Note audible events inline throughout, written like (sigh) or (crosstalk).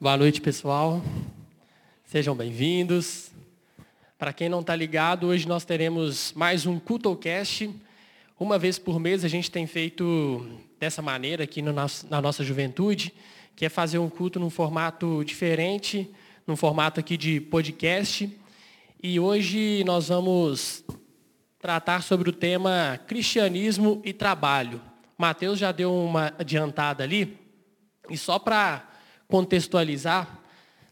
Boa noite, pessoal. Sejam bem-vindos. Para quem não está ligado, hoje nós teremos mais um CultoCast. Uma vez por mês a gente tem feito dessa maneira aqui no nosso, na nossa juventude, que é fazer um culto num formato diferente, num formato aqui de podcast. E hoje nós vamos tratar sobre o tema cristianismo e trabalho. Mateus já deu uma adiantada ali, e só para contextualizar,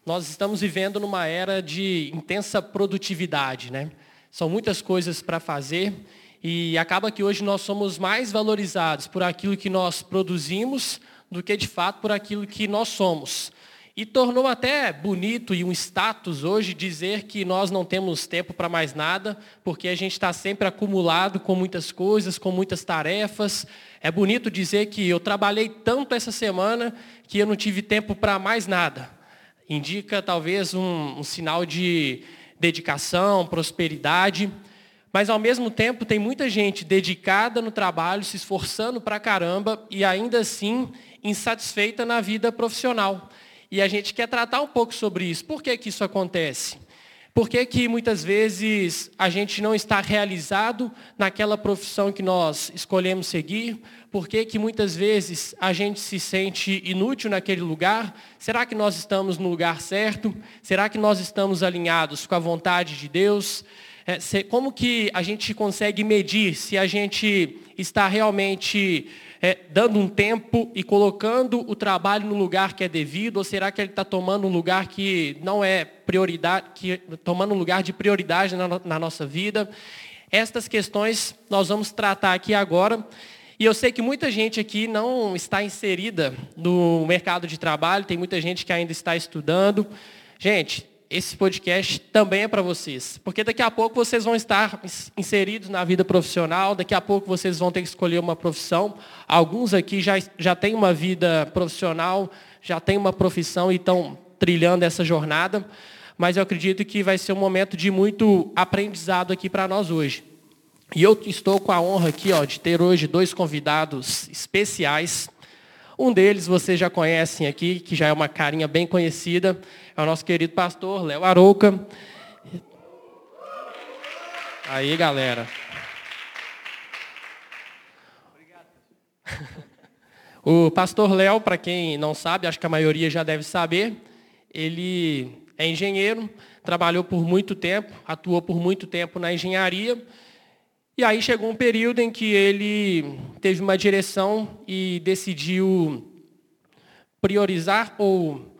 nós estamos vivendo numa era de intensa produtividade, né? São muitas coisas para fazer e acaba que hoje nós somos mais valorizados por aquilo que nós produzimos do que de fato por aquilo que nós somos. E tornou até bonito e um status hoje dizer que nós não temos tempo para mais nada, porque a gente está sempre acumulado com muitas coisas, com muitas tarefas. É bonito dizer que eu trabalhei tanto essa semana que eu não tive tempo para mais nada. Indica talvez um, um sinal de dedicação, prosperidade. Mas ao mesmo tempo tem muita gente dedicada no trabalho, se esforçando para caramba e ainda assim insatisfeita na vida profissional. E a gente quer tratar um pouco sobre isso. Por que, que isso acontece? Por que, que muitas vezes a gente não está realizado naquela profissão que nós escolhemos seguir? Por que, que muitas vezes a gente se sente inútil naquele lugar? Será que nós estamos no lugar certo? Será que nós estamos alinhados com a vontade de Deus? É, como que a gente consegue medir se a gente está realmente é, dando um tempo e colocando o trabalho no lugar que é devido, ou será que ele está tomando um lugar que não é prioridade, que, tomando um lugar de prioridade na, na nossa vida? Estas questões nós vamos tratar aqui agora. E eu sei que muita gente aqui não está inserida no mercado de trabalho, tem muita gente que ainda está estudando. Gente, esse podcast também é para vocês. Porque daqui a pouco vocês vão estar inseridos na vida profissional, daqui a pouco vocês vão ter que escolher uma profissão. Alguns aqui já, já têm uma vida profissional, já têm uma profissão e estão trilhando essa jornada. Mas eu acredito que vai ser um momento de muito aprendizado aqui para nós hoje. E eu estou com a honra aqui ó, de ter hoje dois convidados especiais. Um deles vocês já conhecem aqui, que já é uma carinha bem conhecida, é o nosso querido pastor Léo Arouca. Aí, galera. O pastor Léo, para quem não sabe, acho que a maioria já deve saber, ele é engenheiro, trabalhou por muito tempo, atuou por muito tempo na engenharia e aí chegou um período em que ele teve uma direção e decidiu priorizar ou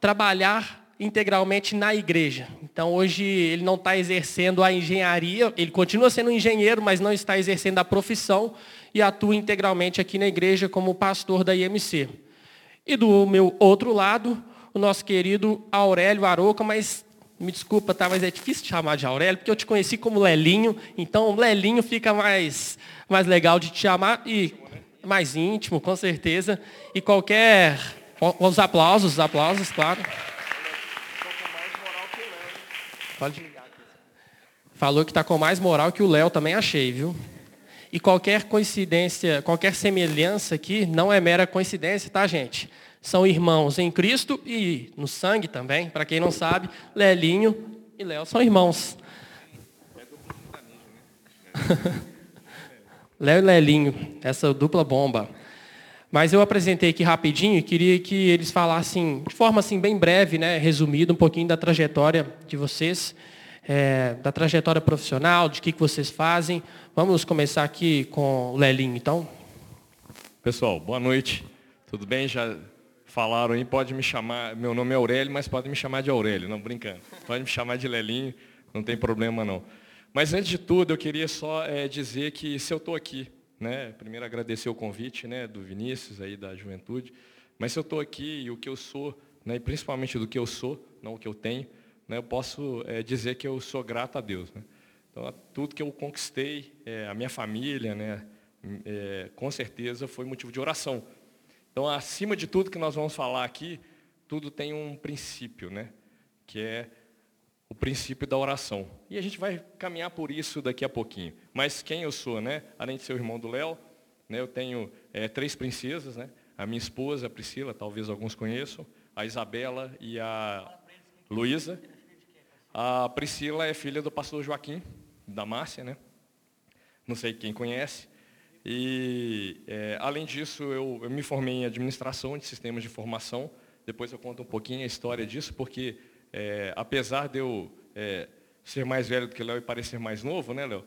trabalhar integralmente na igreja. Então hoje ele não está exercendo a engenharia, ele continua sendo engenheiro, mas não está exercendo a profissão e atua integralmente aqui na igreja como pastor da IMC. E do meu outro lado, o nosso querido Aurélio Aroca, mas me desculpa, tá? Mas é difícil chamar de Aurélio, porque eu te conheci como Lelinho, então Lelinho fica mais, mais legal de te chamar e mais íntimo, com certeza. E qualquer. Os aplausos, os aplausos, claro. Pode. Falou que está com mais moral que o Léo, também achei, viu? E qualquer coincidência, qualquer semelhança aqui não é mera coincidência, tá, gente? são irmãos em Cristo e no sangue também. Para quem não sabe, Lelinho e Léo são irmãos. (laughs) Léo e Lelinho, essa dupla bomba. Mas eu apresentei aqui rapidinho e queria que eles falassem, de forma assim bem breve, né, resumida, um pouquinho da trajetória de vocês, é, da trajetória profissional, de que, que vocês fazem. Vamos começar aqui com o Lelinho, então. Pessoal, boa noite. Tudo bem? Já falaram aí, pode me chamar, meu nome é Aurélio, mas pode me chamar de Aurélio, não brincando. Pode me chamar de Lelinho, não tem problema não. Mas antes de tudo, eu queria só é, dizer que se eu estou aqui, né, primeiro agradecer o convite né, do Vinícius aí da juventude, mas se eu estou aqui e o que eu sou, né, e principalmente do que eu sou, não o que eu tenho, né, eu posso é, dizer que eu sou grato a Deus. Né? Então, tudo que eu conquistei, é, a minha família, né, é, com certeza foi motivo de oração. Então, acima de tudo que nós vamos falar aqui, tudo tem um princípio, né? Que é o princípio da oração. E a gente vai caminhar por isso daqui a pouquinho. Mas quem eu sou, né? Além de ser o irmão do Léo, né? eu tenho é, três princesas, né? A minha esposa, a Priscila, talvez alguns conheçam. a Isabela e a Luísa. A Priscila é filha do pastor Joaquim, da Márcia, né? Não sei quem conhece. E, é, além disso, eu, eu, me formei em administração de sistemas de informação. Depois eu conto um pouquinho a história disso, porque é, apesar de eu é, ser mais velho do que o Léo e parecer mais novo, né, Léo?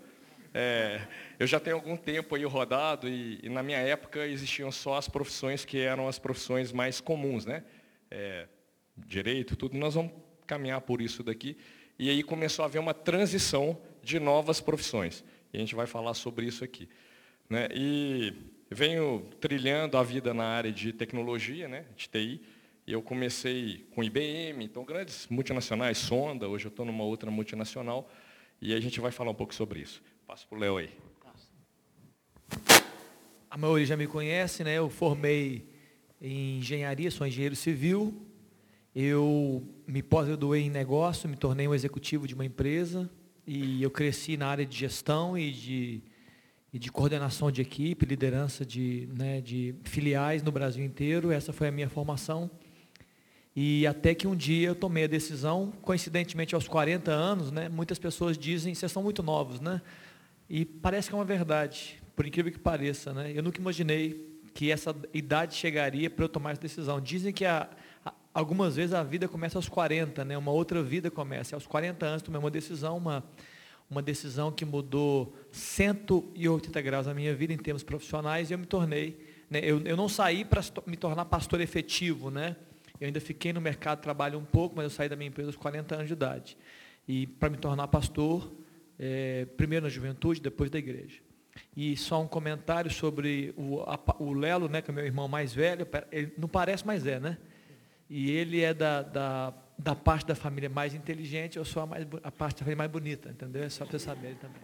É, eu já tenho algum tempo aí rodado e, e, na minha época existiam só as profissões que eram as profissões mais comuns, né? É, direito, tudo. Nós vamos caminhar por isso daqui. E aí começou a haver uma transição de novas profissões. E a gente vai falar sobre isso aqui. Né? E venho trilhando a vida na área de tecnologia, né? de TI. Eu comecei com IBM, então grandes multinacionais, Sonda, hoje eu estou numa outra multinacional. E a gente vai falar um pouco sobre isso. Passo para o Léo aí. A maioria já me conhece, né? Eu formei em engenharia, sou engenheiro civil. Eu me pós-graduei em negócio, me tornei um executivo de uma empresa e eu cresci na área de gestão e de, e de coordenação de equipe, liderança de, né, de filiais no Brasil inteiro. Essa foi a minha formação. E até que um dia eu tomei a decisão, coincidentemente aos 40 anos, né, muitas pessoas dizem, vocês são muito novos, né? E parece que é uma verdade, por incrível que pareça. Né? Eu nunca imaginei que essa idade chegaria para eu tomar essa decisão. Dizem que a, a, algumas vezes a vida começa aos 40, né? uma outra vida começa. E aos 40 anos tomei uma decisão, uma, uma decisão que mudou 180 graus a minha vida em termos profissionais e eu me tornei. Né? Eu, eu não saí para me tornar pastor efetivo. Né? Eu ainda fiquei no mercado de trabalho um pouco, mas eu saí da minha empresa aos 40 anos de idade. E para me tornar pastor, é, primeiro na juventude, depois da igreja. E só um comentário sobre o, a, o Lelo, né, que é meu irmão mais velho, ele não parece, mas é, né? E ele é da, da, da parte da família mais inteligente, eu sou a, mais, a parte da família mais bonita, entendeu? É só para você saber também.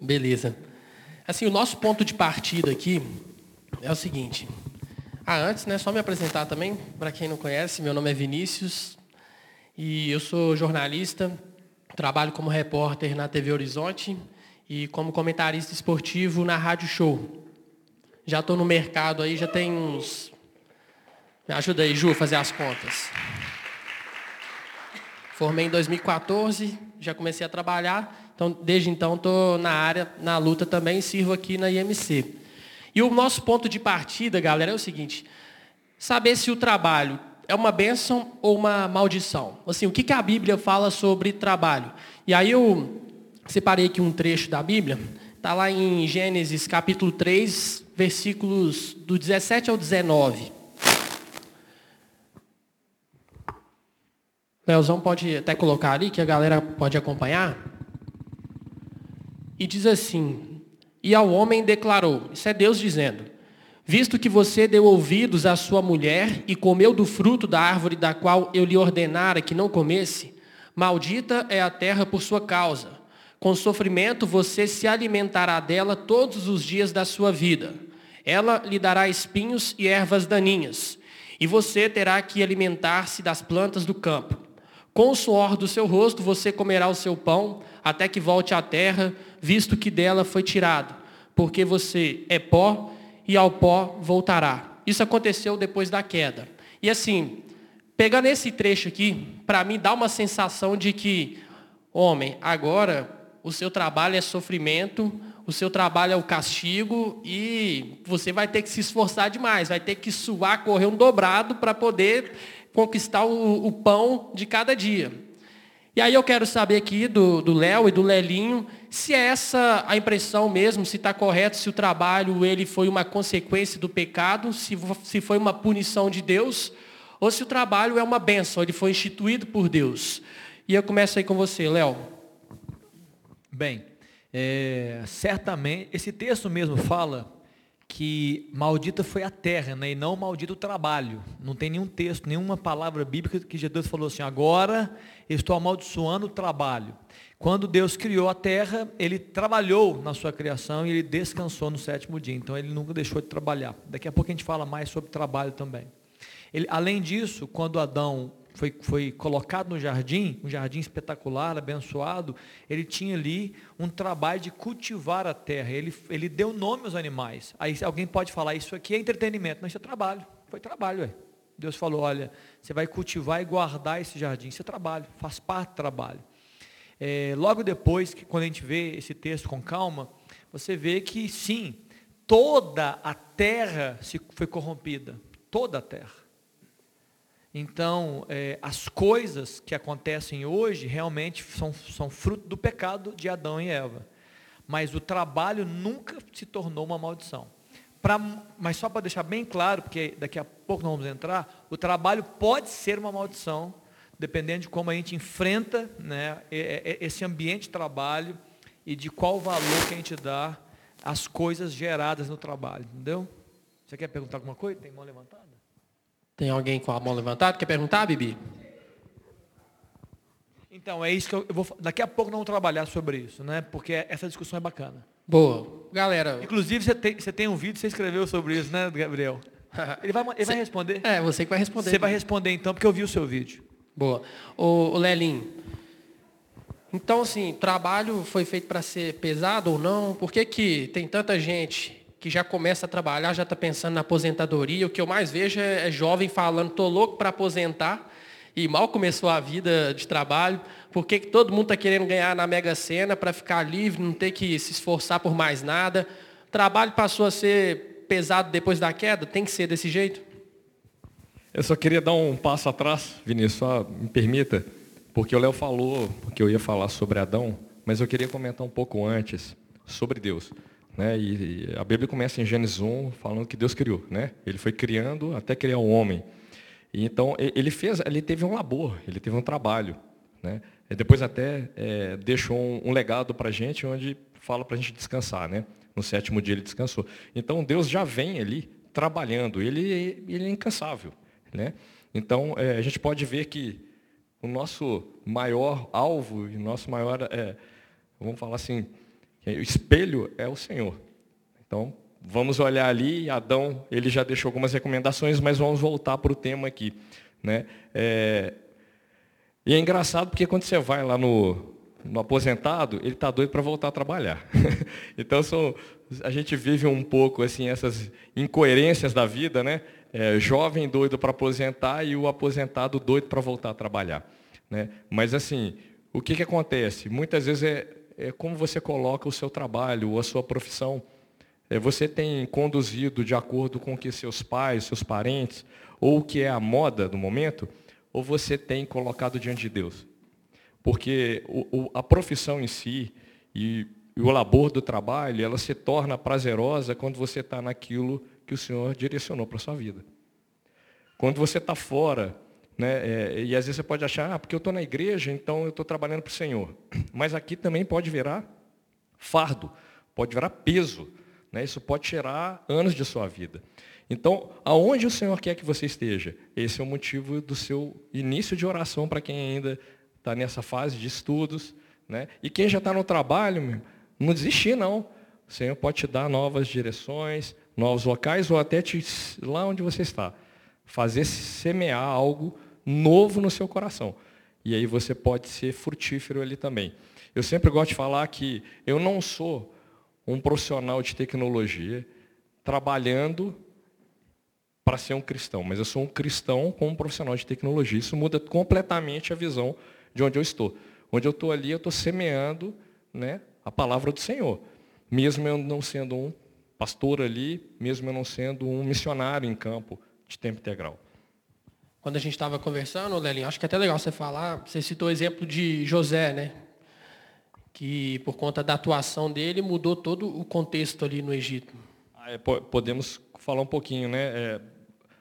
Beleza. Assim, o nosso ponto de partida aqui é o seguinte. Ah, antes, né, só me apresentar também, para quem não conhece, meu nome é Vinícius e eu sou jornalista, Trabalho como repórter na TV Horizonte e como comentarista esportivo na Rádio Show. Já estou no mercado aí, já tem uns. Me ajuda aí, Ju, fazer as contas. Formei em 2014, já comecei a trabalhar. Então, desde então, estou na área, na luta também, sirvo aqui na IMC. E o nosso ponto de partida, galera, é o seguinte: saber se o trabalho é uma bênção ou uma maldição? Assim, o que, que a Bíblia fala sobre trabalho? E aí eu separei aqui um trecho da Bíblia, está lá em Gênesis capítulo 3, versículos do 17 ao 19. Leozão pode até colocar ali, que a galera pode acompanhar. E diz assim: E ao homem declarou, isso é Deus dizendo: Visto que você deu ouvidos à sua mulher e comeu do fruto da árvore da qual eu lhe ordenara que não comesse, maldita é a terra por sua causa. Com sofrimento você se alimentará dela todos os dias da sua vida. Ela lhe dará espinhos e ervas daninhas, e você terá que alimentar-se das plantas do campo. Com o suor do seu rosto você comerá o seu pão, até que volte à terra, visto que dela foi tirado, porque você é pó e ao pó voltará. Isso aconteceu depois da queda. E assim, pegando esse trecho aqui, para mim dá uma sensação de que, homem, agora o seu trabalho é sofrimento, o seu trabalho é o castigo e você vai ter que se esforçar demais, vai ter que suar, correr um dobrado para poder conquistar o, o pão de cada dia. E aí eu quero saber aqui do Léo e do Lelinho se é essa a impressão mesmo, se está correto, se o trabalho ele foi uma consequência do pecado, se, se foi uma punição de Deus, ou se o trabalho é uma benção, ele foi instituído por Deus. E eu começo aí com você, Léo. Bem, é, certamente, esse texto mesmo fala que maldita foi a terra, né, e não maldito o trabalho. Não tem nenhum texto, nenhuma palavra bíblica que Jesus falou assim, agora estou amaldiçoando o trabalho. Quando Deus criou a terra, ele trabalhou na sua criação e ele descansou no sétimo dia. Então ele nunca deixou de trabalhar. Daqui a pouco a gente fala mais sobre trabalho também. Ele, além disso, quando Adão foi, foi colocado no jardim, um jardim espetacular, abençoado, ele tinha ali um trabalho de cultivar a terra. Ele, ele deu nome aos animais. Aí alguém pode falar, isso aqui é entretenimento. Não, isso é trabalho. Foi trabalho, ué. Deus falou, olha, você vai cultivar e guardar esse jardim, isso é trabalho, faz parte do trabalho. É, logo depois, que quando a gente vê esse texto com calma, você vê que sim, toda a terra se foi corrompida, toda a terra. Então, é, as coisas que acontecem hoje realmente são, são fruto do pecado de Adão e Eva. Mas o trabalho nunca se tornou uma maldição. Pra, mas só para deixar bem claro, porque daqui a pouco nós vamos entrar, o trabalho pode ser uma maldição, dependendo de como a gente enfrenta né, esse ambiente de trabalho e de qual valor que a gente dá às coisas geradas no trabalho, entendeu? Você quer perguntar alguma coisa? Tem mão levantada? Tem alguém com a mão levantada? Quer perguntar, Bibi? Então, é isso que eu, vou. Daqui a pouco nós vamos trabalhar sobre isso, né? Porque essa discussão é bacana. Boa. Galera. Inclusive, você tem, você tem um vídeo, você escreveu sobre isso, né, Gabriel? (laughs) Ele vai, ele vai responder? É, você que vai responder. Você vai responder então, porque eu vi o seu vídeo. Boa. O, o Lelim, então assim, trabalho foi feito para ser pesado ou não? Por que, que tem tanta gente que já começa a trabalhar, já está pensando na aposentadoria. O que eu mais vejo é, é jovem falando, estou louco para aposentar, e mal começou a vida de trabalho. Por que, todo mundo está querendo ganhar na Mega Sena para ficar livre, não ter que se esforçar por mais nada? Trabalho passou a ser pesado depois da queda? Tem que ser desse jeito? Eu só queria dar um passo atrás, Vinícius, só me permita, porque o Léo falou que eu ia falar sobre Adão, mas eu queria comentar um pouco antes sobre Deus. Né? E, a Bíblia começa em Gênesis 1 falando que Deus criou. Né? Ele foi criando até criar o homem. E, então ele fez, ele teve um labor, ele teve um trabalho. Né? E depois até é, deixou um, um legado para a gente, onde fala para a gente descansar. Né? No sétimo dia ele descansou. Então Deus já vem ali trabalhando, ele, ele é incansável. Né? Então é, a gente pode ver que o nosso maior alvo o nosso maior, é, vamos falar assim, o espelho é o Senhor. Então, vamos olhar ali, Adão, ele já deixou algumas recomendações, mas vamos voltar para o tema aqui. Né? É... E é engraçado porque quando você vai lá no, no aposentado, ele está doido para voltar a trabalhar. (laughs) então, são, a gente vive um pouco assim essas incoerências da vida, né? É, jovem doido para aposentar e o aposentado doido para voltar a trabalhar. Né? Mas assim, o que, que acontece? Muitas vezes é, é como você coloca o seu trabalho ou a sua profissão. É, você tem conduzido de acordo com o que seus pais, seus parentes, ou o que é a moda do momento, ou você tem colocado diante de Deus? Porque o, o, a profissão em si e, e o labor do trabalho, ela se torna prazerosa quando você está naquilo que o Senhor direcionou para a sua vida. Quando você está fora né? É, e às vezes você pode achar, ah, porque eu estou na igreja, então eu estou trabalhando para o Senhor. (clears throat) Mas aqui também pode virar fardo, pode virar peso. Né? Isso pode tirar anos de sua vida. Então, aonde o Senhor quer que você esteja? Esse é o motivo do seu início de oração para quem ainda está nessa fase de estudos. Né? E quem já está no trabalho, não desistir não. O Senhor pode te dar novas direções, novos locais, ou até te, lá onde você está. Fazer semear algo novo no seu coração. E aí você pode ser frutífero ali também. Eu sempre gosto de falar que eu não sou um profissional de tecnologia trabalhando para ser um cristão, mas eu sou um cristão como um profissional de tecnologia. Isso muda completamente a visão de onde eu estou. Onde eu estou ali, eu estou semeando né, a palavra do Senhor. Mesmo eu não sendo um pastor ali, mesmo eu não sendo um missionário em campo de tempo integral quando a gente estava conversando, Lelinho, acho que é até legal você falar, você citou o exemplo de José, né? Que por conta da atuação dele mudou todo o contexto ali no Egito. Ah, é, podemos falar um pouquinho, né? É,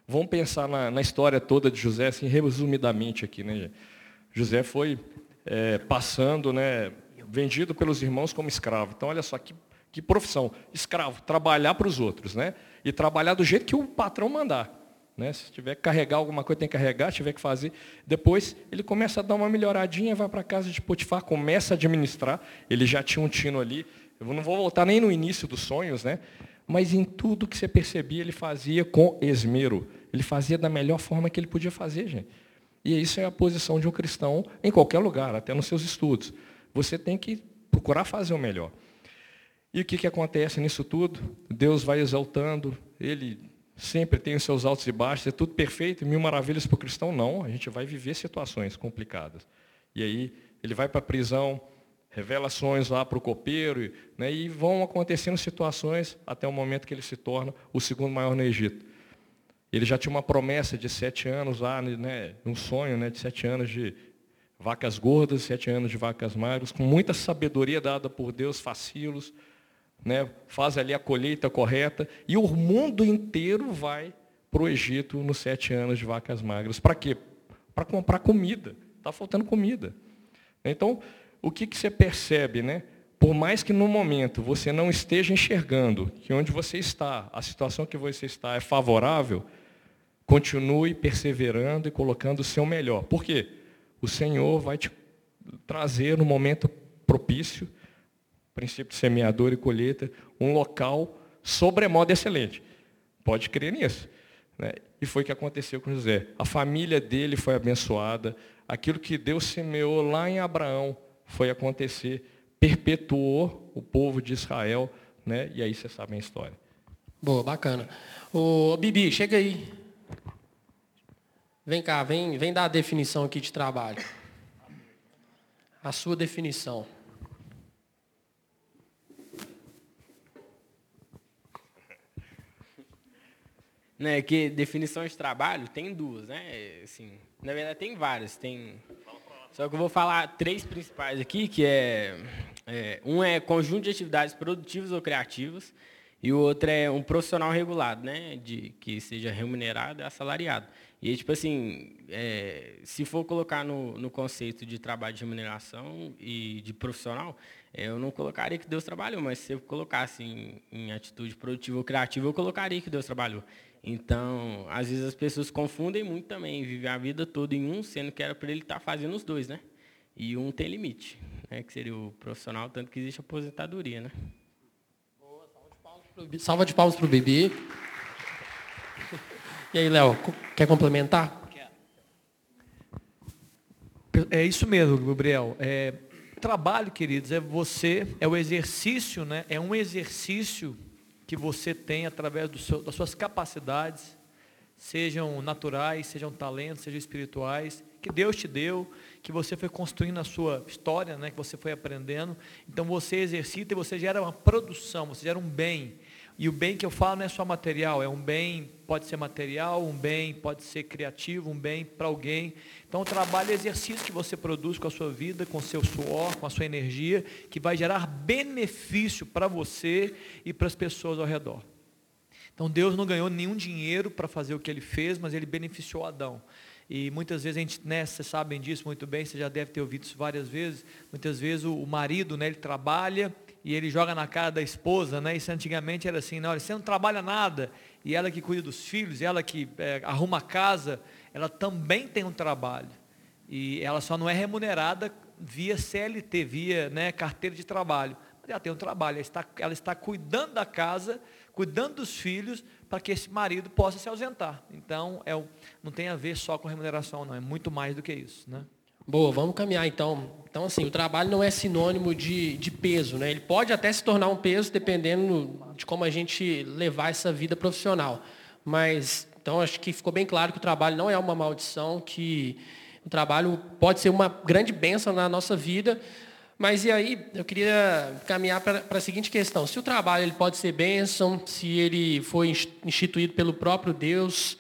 vamos pensar na, na, história toda de José, assim, resumidamente aqui, né? José foi é, passando, né? Vendido pelos irmãos como escravo. Então, olha só que, profissão, escravo, trabalhar para os outros, né? E trabalhar do jeito que o patrão mandar. Né? Se tiver que carregar alguma coisa, tem que carregar, se tiver que fazer. Depois ele começa a dar uma melhoradinha, vai para casa de Potifar, começa a administrar. Ele já tinha um tino ali. Eu não vou voltar nem no início dos sonhos, né? mas em tudo que você percebia, ele fazia com esmero. Ele fazia da melhor forma que ele podia fazer, gente. E isso é a posição de um cristão em qualquer lugar, até nos seus estudos. Você tem que procurar fazer o melhor. E o que, que acontece nisso tudo? Deus vai exaltando, ele sempre tem os seus altos e baixos, é tudo perfeito, mil maravilhas para o cristão, não. A gente vai viver situações complicadas. E aí ele vai para a prisão, revelações lá para o copeiro, né, e vão acontecendo situações até o momento que ele se torna o segundo maior no Egito. Ele já tinha uma promessa de sete anos lá, né, um sonho né, de sete anos de vacas gordas, sete anos de vacas magras, com muita sabedoria dada por Deus, facilos, né, faz ali a colheita correta, e o mundo inteiro vai para o Egito nos sete anos de vacas magras. Para quê? Para comprar comida. Está faltando comida. Então, o que, que você percebe? Né? Por mais que no momento você não esteja enxergando que onde você está, a situação que você está é favorável, continue perseverando e colocando o seu melhor. Por quê? O Senhor vai te trazer no momento propício princípio de semeador e colheita, um local sobremodo excelente. Pode crer nisso. Né? E foi o que aconteceu com José. A família dele foi abençoada. Aquilo que Deus semeou lá em Abraão foi acontecer. Perpetuou o povo de Israel. Né? E aí você sabe a história. Boa, bacana. Ô, Bibi, chega aí. Vem cá, vem, vem dar a definição aqui de trabalho. A sua definição. Né, que definição de trabalho tem duas, né? Assim, na verdade tem várias, tem. Só que eu vou falar três principais aqui, que é, é um é conjunto de atividades produtivas ou criativas e o outro é um profissional regulado, né, de que seja remunerado e assalariado. E tipo assim, é, se for colocar no, no conceito de trabalho de remuneração e de profissional, é, eu não colocaria que Deus trabalhou, mas se eu colocasse em, em atitude produtiva ou criativa, eu colocaria que Deus trabalhou. Então, às vezes as pessoas confundem muito também, vivem a vida toda em um, sendo que era para ele estar tá fazendo os dois, né? E um tem limite, né? que seria o profissional, tanto que existe aposentadoria, né? Boa, salva de palmas para o Bibi. (laughs) E aí, Léo, quer complementar? É isso mesmo, Gabriel. É, trabalho, queridos, é você, é o exercício, né? É um exercício que você tem através seu, das suas capacidades, sejam naturais, sejam talentos, sejam espirituais, que Deus te deu, que você foi construindo a sua história, né, que você foi aprendendo. Então você exercita e você gera uma produção, você gera um bem. E o bem que eu falo não é só material, é um bem, pode ser material, um bem pode ser criativo, um bem para alguém. Então o trabalho é exercício que você produz com a sua vida, com o seu suor, com a sua energia, que vai gerar benefício para você e para as pessoas ao redor. Então Deus não ganhou nenhum dinheiro para fazer o que ele fez, mas ele beneficiou Adão. E muitas vezes a gente, né, vocês sabem disso muito bem, você já deve ter ouvido isso várias vezes. Muitas vezes o, o marido, né, ele trabalha, e ele joga na cara da esposa, né? Isso antigamente era assim, não, você não trabalha nada, e ela que cuida dos filhos, ela que é, arruma a casa, ela também tem um trabalho. E ela só não é remunerada via CLT, via né, carteira de trabalho. Mas ela tem um trabalho, ela está, ela está cuidando da casa, cuidando dos filhos, para que esse marido possa se ausentar. Então, é, não tem a ver só com remuneração, não, é muito mais do que isso. Né? Boa, vamos caminhar então. Então, assim, o trabalho não é sinônimo de, de peso, né? Ele pode até se tornar um peso dependendo de como a gente levar essa vida profissional. Mas, então, acho que ficou bem claro que o trabalho não é uma maldição, que o trabalho pode ser uma grande bênção na nossa vida. Mas e aí, eu queria caminhar para, a seguinte questão. Se o trabalho ele pode ser bênção, se ele foi instituído pelo próprio Deus,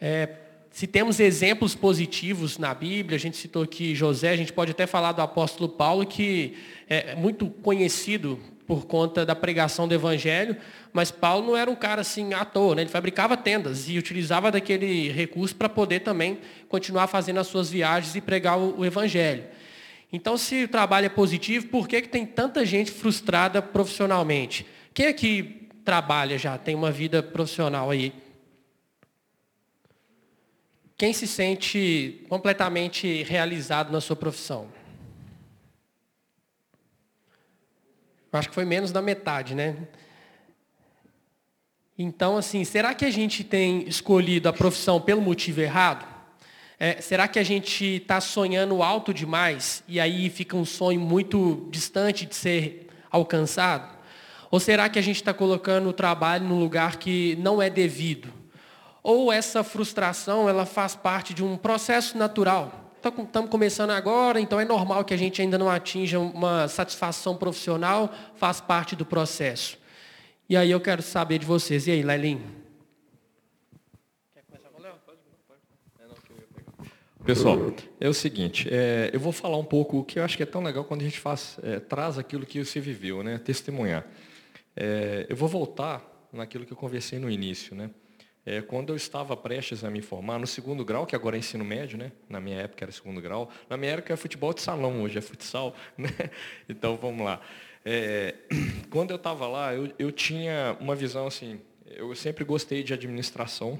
é, se temos exemplos positivos na Bíblia, a gente citou aqui José, a gente pode até falar do apóstolo Paulo, que é muito conhecido por conta da pregação do Evangelho, mas Paulo não era um cara assim à toa, né? ele fabricava tendas e utilizava daquele recurso para poder também continuar fazendo as suas viagens e pregar o, Evangelho. Então, se o trabalho é positivo, por que, que tem tanta gente frustrada profissionalmente? Quem é que trabalha já, tem uma vida profissional aí? Quem se sente completamente realizado na sua profissão? Acho que foi menos da metade, né? Então, assim, será que a gente tem escolhido a profissão pelo motivo errado? É, será que a gente está sonhando alto demais e aí fica um sonho muito distante de ser alcançado? Ou será que a gente está colocando o trabalho num lugar que não é devido? Ou essa frustração, ela faz parte de um processo natural. Estamos tá começando agora, então é normal que a gente ainda não atinja uma satisfação profissional, faz parte do processo. E aí eu quero saber de vocês. E aí, Lelin? Pessoal, é o seguinte, é, eu vou falar um pouco o que eu acho que é tão legal quando a gente faz, é, traz aquilo que você viveu, né, testemunhar. É, eu vou voltar naquilo que eu conversei no início, né? É, quando eu estava prestes a me formar no segundo grau, que agora é ensino médio, né? Na minha época era segundo grau. Na minha época é futebol de salão, hoje é futsal, (laughs) né? Então vamos lá. É, (clears throat) quando eu estava lá, eu, eu tinha uma visão assim. Eu sempre gostei de administração,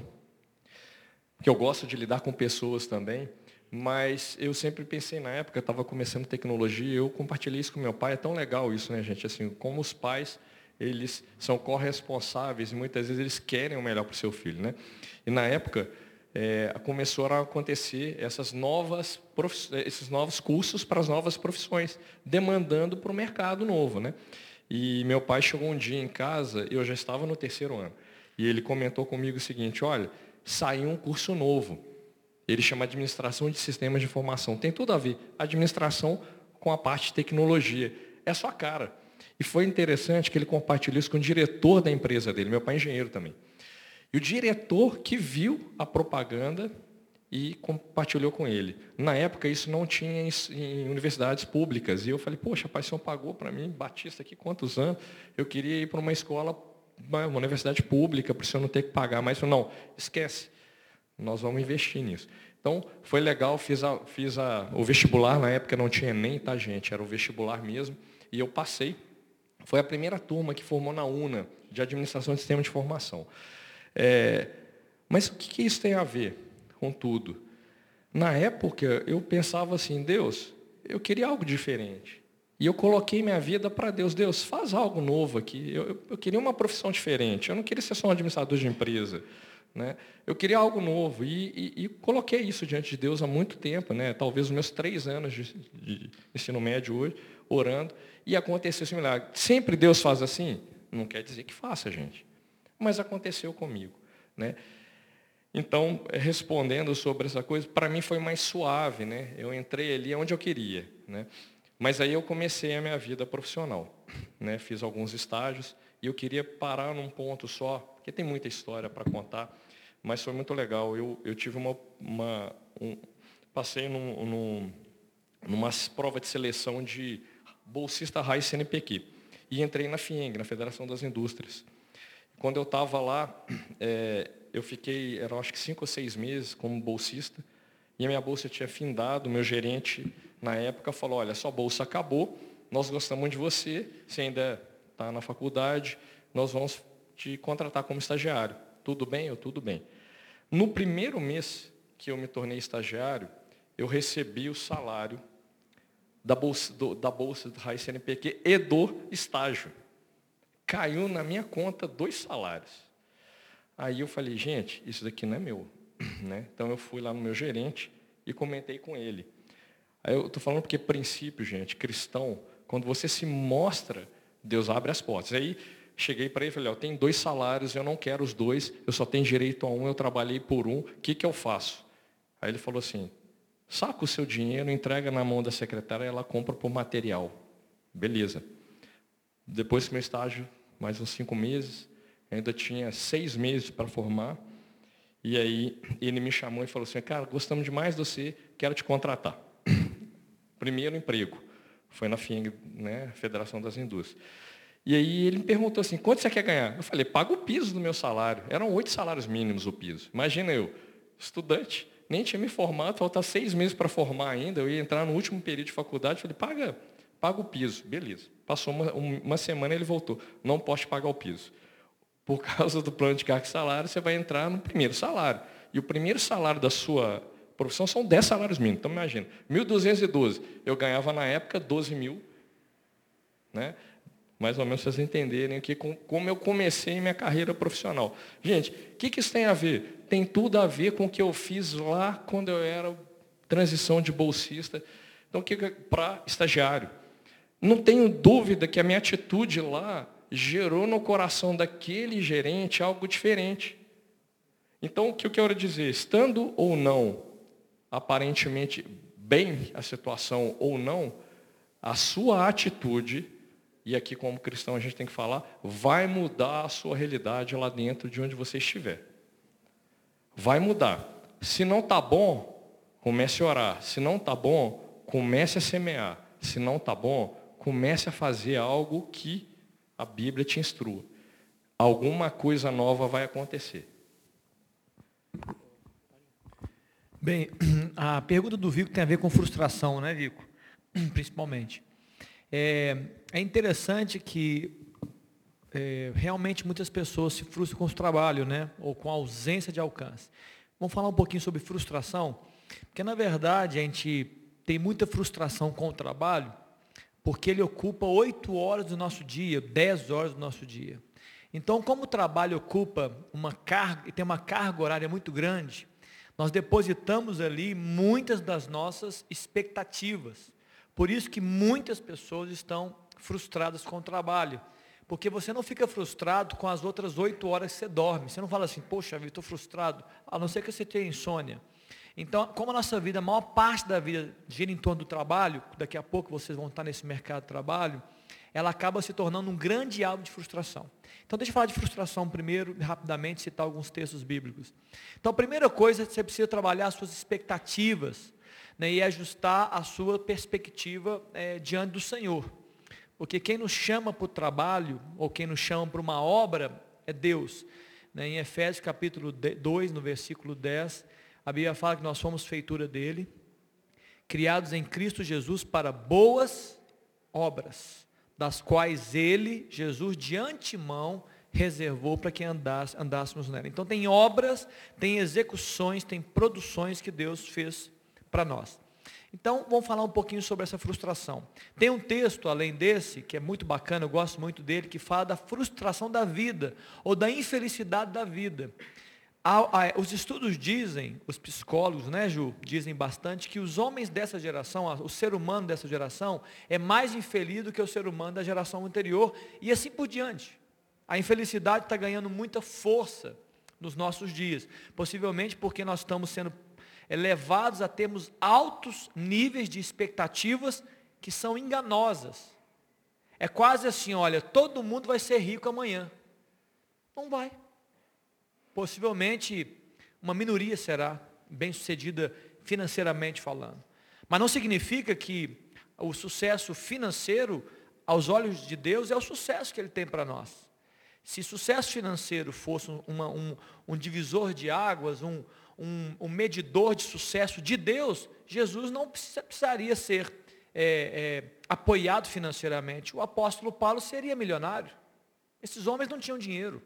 porque eu gosto de lidar com pessoas também. Mas eu sempre pensei na época, estava começando tecnologia, eu compartilhei isso com meu pai. É tão legal isso, né, gente? Assim, como os pais eles são corresponsáveis e muitas vezes eles querem o melhor para o seu filho. Né? E na época, é, começaram a acontecer essas novas esses novos cursos para as novas profissões, demandando para o mercado novo. Né? E meu pai chegou um dia em casa, eu já estava no terceiro ano, e ele comentou comigo o seguinte, olha, saiu um curso novo. Ele chama Administração de Sistemas de Informação. Tem tudo a ver, administração com a parte de tecnologia. É sua cara. E foi interessante que ele compartilhou isso com o diretor da empresa dele, meu pai é engenheiro também. E o diretor que viu a propaganda e compartilhou com ele. Na época, isso não tinha em universidades públicas. E eu falei, poxa, pai, o senhor pagou para mim, Batista, aqui quantos anos? Eu queria ir para uma escola, uma universidade pública, para o senhor não ter que pagar mais. Não, esquece. Nós vamos investir nisso. Então, foi legal, fiz, a, fiz a, o vestibular, na época não tinha nem, tá, gente? Era o vestibular mesmo. E eu passei foi a primeira turma que formou na UNA, de Administração de Sistema de Informação. É, mas o que isso tem a ver com tudo? Na época, eu pensava assim, Deus, eu queria algo diferente. E eu coloquei minha vida para Deus. Deus, faz algo novo aqui. Eu, eu, eu, queria uma profissão diferente. Eu não queria ser só um administrador de empresa. Né? Eu queria algo novo. E, e, e, coloquei isso diante de Deus há muito tempo, né? talvez os meus três anos de, de ensino médio hoje, orando e aconteceu esse milagre. Sempre Deus faz assim? Não quer dizer que faça, gente. Mas aconteceu comigo. Né? Então, respondendo sobre essa coisa, para mim foi mais suave. Né? Eu entrei ali onde eu queria. Né? Mas aí eu comecei a minha vida profissional. Né? Fiz alguns estágios e eu queria parar num ponto só, porque tem muita história para contar, mas foi muito legal. Eu, eu tive uma. uma um, passei num, num, numa prova de seleção de bolsista RAI CNPq. E entrei na FIENG, na Federação das Indústrias. Quando eu estava lá, é, (clears throat) eu fiquei, eram acho que cinco ou seis meses como bolsista, e a minha bolsa tinha findado, meu gerente, na época, falou, olha, sua bolsa acabou, nós gostamos de você, você ainda está na faculdade, nós vamos te contratar como estagiário. Tudo bem? Eu, tudo bem. No primeiro mês que eu me tornei estagiário, eu recebi o salário da bolsa, do, da bolsa do Raiz CNPq e do estágio. Caiu na minha conta dois salários. Aí eu falei, gente, isso daqui não é meu. (clears throat) Né? Então eu fui lá no meu gerente e comentei com ele. Aí eu estou falando porque princípio, gente, cristão, quando você se mostra, Deus abre as portas. Aí cheguei para ele e falei, eu tenho dois salários, eu não quero os dois, eu só tenho direito a um, eu trabalhei por um, o que, que eu faço? Aí ele falou assim, Saca o seu dinheiro, entrega na mão da secretária ela compra por material. Beleza. Depois do meu estágio, mais uns cinco meses, ainda tinha seis meses para formar. E aí ele me chamou e falou assim, cara, gostamos demais de você, quero te contratar. (coughs) Primeiro emprego. Foi na FIENG, né, Federação das Indústrias. E aí ele me perguntou assim, quanto você quer ganhar? Eu falei, paga o piso do meu salário. Eram oito salários mínimos o piso. Imagina eu, estudante, nem tinha me formado, faltava seis meses para formar ainda, eu ia entrar no último período de faculdade, falei, paga, paga o piso. Beleza. Passou uma, uma semana ele voltou. Não posso pagar o piso. Por (laughs) causa do plano de carga e salário, você vai entrar no primeiro salário. E o primeiro salário da sua profissão são 10 salários mínimos. Então, imagina, 1.212. Eu ganhava na época 12 mil. Né? Mais ou menos vocês entenderem aqui como eu comecei minha carreira profissional. Gente, o que, que isso tem a ver? Tem tudo a ver com o que eu fiz lá quando eu era transição de bolsista, então que para estagiário. Não tenho dúvida que a minha atitude lá gerou no coração daquele gerente algo diferente. Então, o que eu quero dizer? Estando ou não aparentemente bem a situação ou não, a sua atitude, e aqui como cristão a gente tem que falar, vai mudar a sua realidade lá dentro de onde você estiver. Vai mudar. Se não está bom, comece a orar. Se não está bom, comece a semear. Se não está bom, comece a fazer algo que a Bíblia te instrua. Alguma coisa nova vai acontecer. Bem, (clears throat) a pergunta do Vico tem a ver com frustração, né, Vico? (clears throat) Principalmente. É, é interessante que é, realmente muitas pessoas se frustram com o trabalho, né? Ou com a ausência de alcance. Vamos falar um pouquinho sobre frustração, porque na verdade a gente tem muita frustração com o trabalho, porque ele ocupa oito horas do nosso dia, dez horas do nosso dia. Então, como o trabalho ocupa uma carga e tem uma carga horária muito grande, nós depositamos ali muitas das nossas expectativas. Por isso que muitas pessoas estão frustradas com o trabalho. Porque você não fica frustrado com as outras oito horas que você dorme. Você não fala assim, poxa vida, estou frustrado, a não ser que você tenha insônia. Então, como a nossa vida, a maior parte da vida gira em torno do trabalho, daqui a pouco vocês vão estar nesse mercado de trabalho, ela acaba se tornando um grande alvo de frustração. Então, deixa eu falar de frustração primeiro, rapidamente, citar alguns textos bíblicos. Então, a primeira coisa, você precisa trabalhar as suas expectativas né, e ajustar a sua perspectiva é, diante do Senhor. Porque quem nos chama para o trabalho, ou quem nos chama para uma obra, é Deus. Né, em Efésios capítulo 2, no versículo 10, a Bíblia fala que nós somos feitura dele, criados em Cristo Jesus para boas obras das quais ele, Jesus, de antemão, reservou para que andássemos nela. Então tem obras, tem execuções, tem produções que Deus fez para nós. Então, vamos falar um pouquinho sobre essa frustração. Tem um texto, além desse, que é muito bacana, eu gosto muito dele, que fala da frustração da vida, ou da infelicidade da vida. Os estudos dizem, os psicólogos, né, Ju, dizem bastante que os homens dessa geração, o ser humano dessa geração, é mais infeliz do que o ser humano da geração anterior, e assim por diante. A infelicidade está ganhando muita força nos nossos dias, possivelmente porque nós estamos sendo levados a termos altos níveis de expectativas que são enganosas. É quase assim, olha, todo mundo vai ser rico amanhã. Não vai. Possivelmente uma minoria será bem sucedida financeiramente falando. Mas não significa que o sucesso financeiro, aos olhos de Deus, é o sucesso que Ele tem para nós. Se sucesso financeiro fosse uma, um, um, divisor de águas, um, um, um, medidor de sucesso de Deus, Jesus não precisaria ser é, é, apoiado financeiramente. O apóstolo Paulo seria milionário. Esses homens não tinham dinheiro.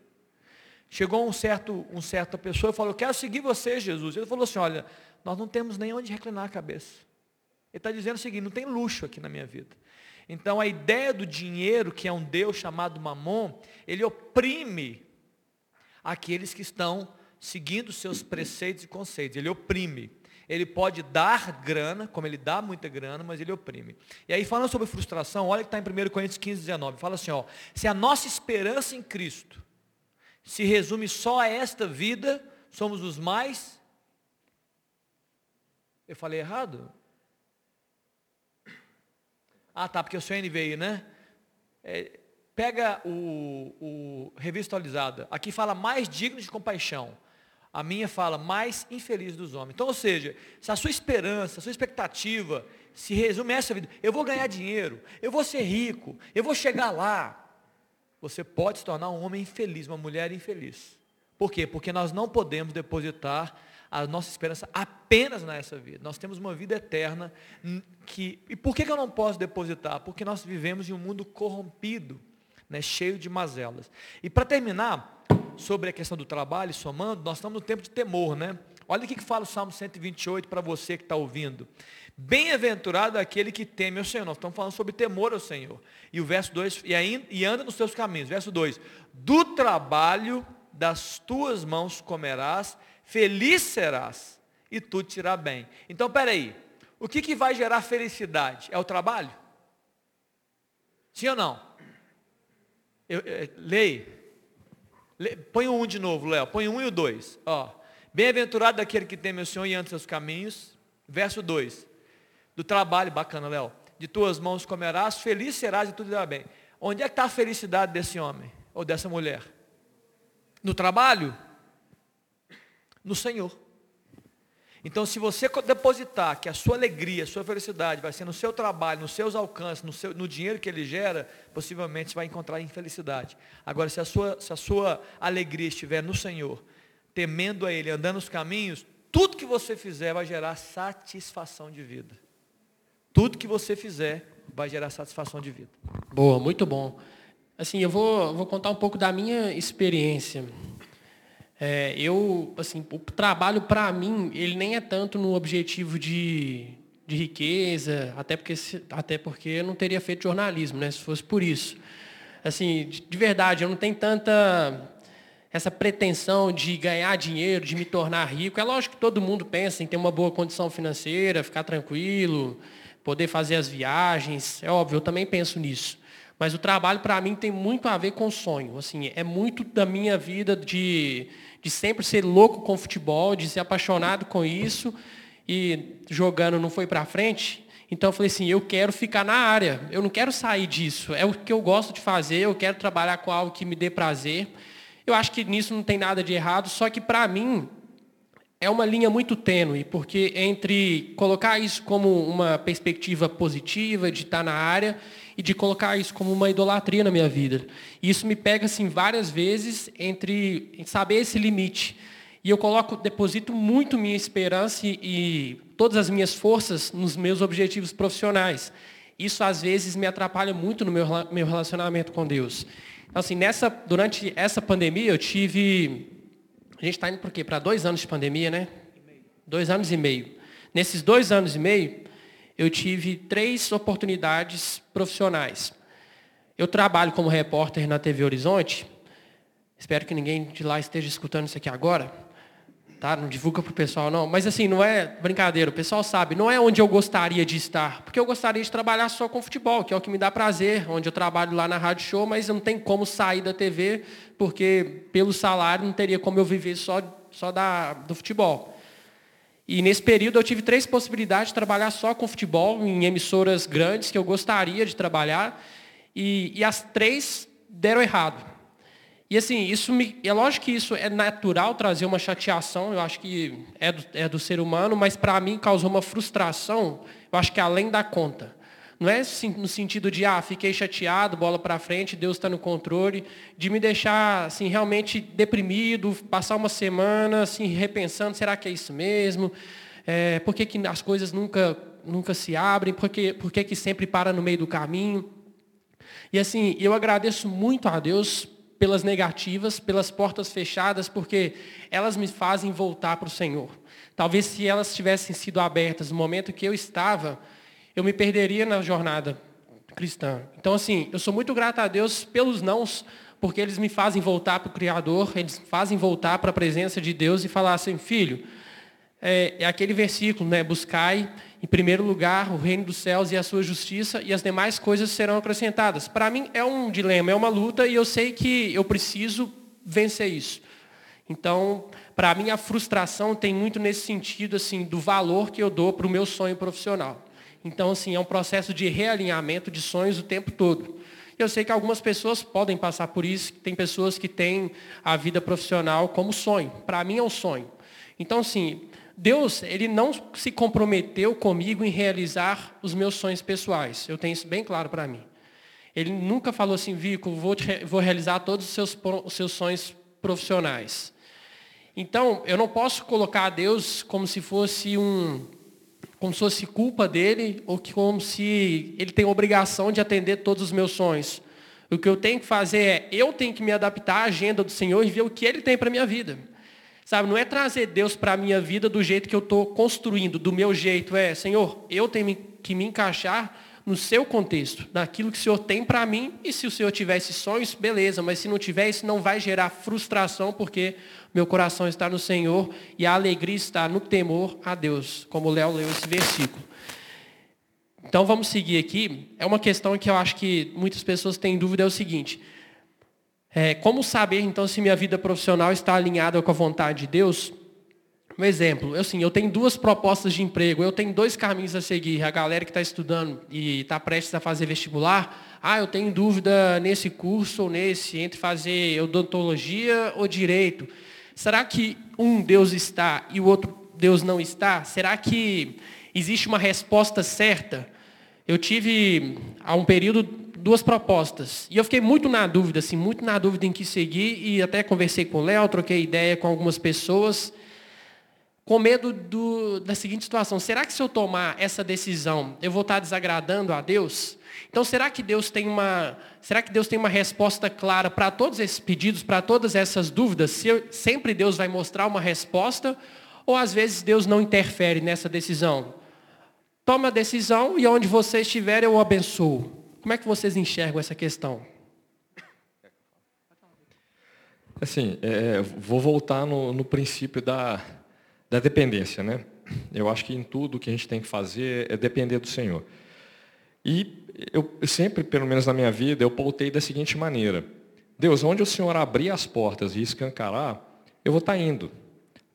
Chegou um certo, um certa pessoa e falou, quero seguir você, Jesus. Ele falou assim, olha, nós não temos nem onde reclinar a cabeça. Ele está dizendo o seguinte, não tem luxo aqui na minha vida. Então a ideia do dinheiro, que é um Deus chamado Mamon, ele oprime aqueles que estão seguindo seus preceitos e conceitos. Ele oprime. Ele pode dar grana, como ele dá muita grana, mas ele oprime. E aí, falando sobre frustração, olha que está em 1 Coríntios 15, 19. Fala assim, ó, se a nossa esperança em Cristo se resume só a esta vida, somos os mais. Eu falei errado? Ah, tá, porque o seu NVI, né? É, pega o, o revista atualizada. Aqui fala mais digno de compaixão. A minha fala mais infeliz dos homens. Então, ou seja, se a sua esperança, a sua expectativa se resume a essa vida, eu vou ganhar dinheiro, eu vou ser rico, eu vou chegar lá, você pode se tornar um homem infeliz, uma mulher infeliz. Por quê? Porque nós não podemos depositar a nossa esperança apenas nessa vida. Nós temos uma vida eterna que. E por que, eu não posso depositar? Porque nós vivemos em um mundo corrompido, né, cheio de mazelas. E para terminar, sobre a questão do trabalho, somando, nós estamos no tempo de temor, né? Olha o que fala o Salmo 128 para você que está ouvindo. Bem-aventurado aquele que teme ao Senhor. Nós estamos falando sobre temor ao Senhor. E o verso 2, e, ainda, e anda nos teus caminhos. Verso 2, do trabalho das tuas mãos comerás, feliz serás, e tu te irá bem. Então, peraí, o que, que vai gerar felicidade? É o trabalho? Sim ou não? Eu, eu, leia. Põe um de novo, Léo. Põe um e o dois. Ó. Bem-aventurado daquele que teme o Senhor e anda seus caminhos. Verso 2. Do trabalho, bacana, Léo. De tuas mãos comerás, feliz serás e tudo irá bem. Onde é que está a felicidade desse homem ou dessa mulher? No trabalho? No Senhor. Então, se você depositar que a sua alegria, a sua felicidade vai ser no seu trabalho, nos seus alcances, no, seu, no dinheiro que ele gera, possivelmente você vai encontrar infelicidade. Agora, se a, sua, se a sua alegria estiver no Senhor, temendo a Ele, andando nos caminhos, tudo que você fizer vai gerar satisfação de vida. Tudo que você fizer vai gerar satisfação de vida. Boa, muito bom. Assim, eu vou, vou contar um pouco da minha experiência. É, eu, assim, o trabalho para mim, ele nem é tanto no objetivo de, de riqueza, até porque, até porque eu não teria feito jornalismo, né, se fosse por isso. Assim, de, de verdade, eu não tenho tanta essa pretensão de ganhar dinheiro, de me tornar rico. É lógico que todo mundo pensa em ter uma boa condição financeira, ficar tranquilo, poder fazer as viagens. É óbvio, eu também penso nisso. Mas o trabalho, para mim, tem muito a ver com sonho. Assim, é muito da minha vida de de sempre ser louco com futebol, de ser apaixonado com isso e jogando não foi para frente. Então eu falei assim, eu quero ficar na área, eu não quero sair disso, é o que eu gosto de fazer, eu quero trabalhar com algo que me dê prazer. Eu acho que nisso não tem nada de errado, só que para mim é uma linha muito tênue, porque entre colocar isso como uma perspectiva positiva de estar na área e de colocar isso como uma idolatria na minha vida. E isso me pega assim várias vezes entre saber esse limite. E eu coloco, deposito muito minha esperança e, e todas as minhas forças nos meus objetivos profissionais. Isso às vezes me atrapalha muito no meu, meu relacionamento com Deus. Então, assim, nessa, durante essa pandemia eu tive. A gente está indo por quê? Para dois anos de pandemia, né? Dois anos e meio. Nesses dois anos e meio, eu tive três oportunidades profissionais. Eu trabalho como repórter na TV Horizonte. Espero que ninguém de lá esteja escutando isso aqui agora. Tá? Não divulga para o pessoal, não. Mas assim, não é brincadeira. O pessoal sabe, não é onde eu gostaria de estar. Porque eu gostaria de trabalhar só com futebol, que é o que me dá prazer. Onde eu trabalho lá na Rádio Show, mas não tem como sair da TV, porque pelo salário não teria como eu viver só, só da, do futebol. E nesse período eu tive três possibilidades de trabalhar só com futebol, em emissoras grandes que eu gostaria de trabalhar, e, e as três deram errado. E assim, isso me, é lógico que isso é natural trazer uma chateação, eu acho que é do, é do ser humano, mas para mim causou uma frustração, eu acho que além da conta. Não é no sentido de, ah, fiquei chateado, bola para frente, Deus está no controle, de me deixar assim, realmente deprimido, passar uma semana assim, repensando, será que é isso mesmo? É, por que, que as coisas nunca, nunca se abrem? Por, que, por que, que sempre para no meio do caminho? E assim, eu agradeço muito a Deus pelas negativas, pelas portas fechadas, porque elas me fazem voltar para o Senhor. Talvez se elas tivessem sido abertas no momento que eu estava, eu me perderia na jornada cristã. Então, assim, eu sou muito grato a Deus pelos nãos, porque eles me fazem voltar para o Criador, eles fazem voltar para a presença de Deus e falar assim, filho, é, é, aquele versículo, né? Buscai em primeiro lugar o reino dos céus e a sua justiça, e as demais coisas serão acrescentadas. Para mim é um dilema, é uma luta, e eu sei que eu preciso vencer isso. Então, para mim a frustração tem muito nesse sentido assim do valor que eu dou para o meu sonho profissional. Então, assim, é um processo de realinhamento de sonhos o tempo todo. Eu sei que algumas pessoas podem passar por isso, tem pessoas que têm a vida profissional como sonho. Para mim é um sonho. Então, assim, Deus, ele não se comprometeu comigo em realizar os meus sonhos pessoais. Eu tenho isso bem claro para mim. Ele nunca falou assim, Vico, vou, vou realizar todos os seus, os seus sonhos profissionais. Então, eu não posso colocar Deus como se fosse um, como se fosse culpa dele, ou que como se ele tem obrigação de atender todos os meus sonhos. O que eu tenho que fazer é, eu tenho que me adaptar à agenda do Senhor e ver o que Ele tem para a minha vida. Sabe, não é trazer Deus para a minha vida do jeito que eu estou construindo, do meu jeito. É, Senhor, eu tenho que me encaixar no seu contexto, naquilo que o Senhor tem para mim. E se o Senhor tivesse sonhos, beleza, mas se não tiver, isso não vai gerar frustração, porque meu coração está no Senhor e a alegria está no temor a Deus, como Léo leu esse versículo. Então vamos seguir aqui. É uma questão que eu acho que muitas pessoas têm dúvida, é o seguinte. É, como saber, então, se minha vida profissional está alinhada com a vontade de Deus? Um exemplo, eu, assim, eu tenho duas propostas de emprego, eu tenho dois caminhos a seguir. A galera que está estudando e está prestes a fazer vestibular, ah, eu tenho dúvida nesse curso ou nesse, entre fazer odontologia ou direito. Será que um Deus está e o outro Deus não está? Será que existe uma resposta certa? Eu tive, há um período, duas propostas. E eu fiquei muito na dúvida, assim, muito na dúvida em que seguir, e até conversei com o Léo, troquei ideia com algumas pessoas com medo do, da seguinte situação: será que se eu tomar essa decisão, eu vou estar desagradando a Deus? Então, será que Deus tem uma, será que Deus tem uma resposta clara para todos esses pedidos, para todas essas dúvidas? Se sempre Deus vai mostrar uma resposta, ou às vezes Deus não interfere nessa decisão? Toma a decisão e onde você estiver eu o abençoo. Como é que vocês enxergam essa questão? Assim, é, vou voltar no, no princípio da, da dependência, né? Eu acho que em tudo que a gente tem que fazer é depender do Senhor. E eu sempre, pelo menos na minha vida, eu pautei da seguinte maneira: Deus, onde o Senhor abrir as portas e escancarar, eu vou estar indo,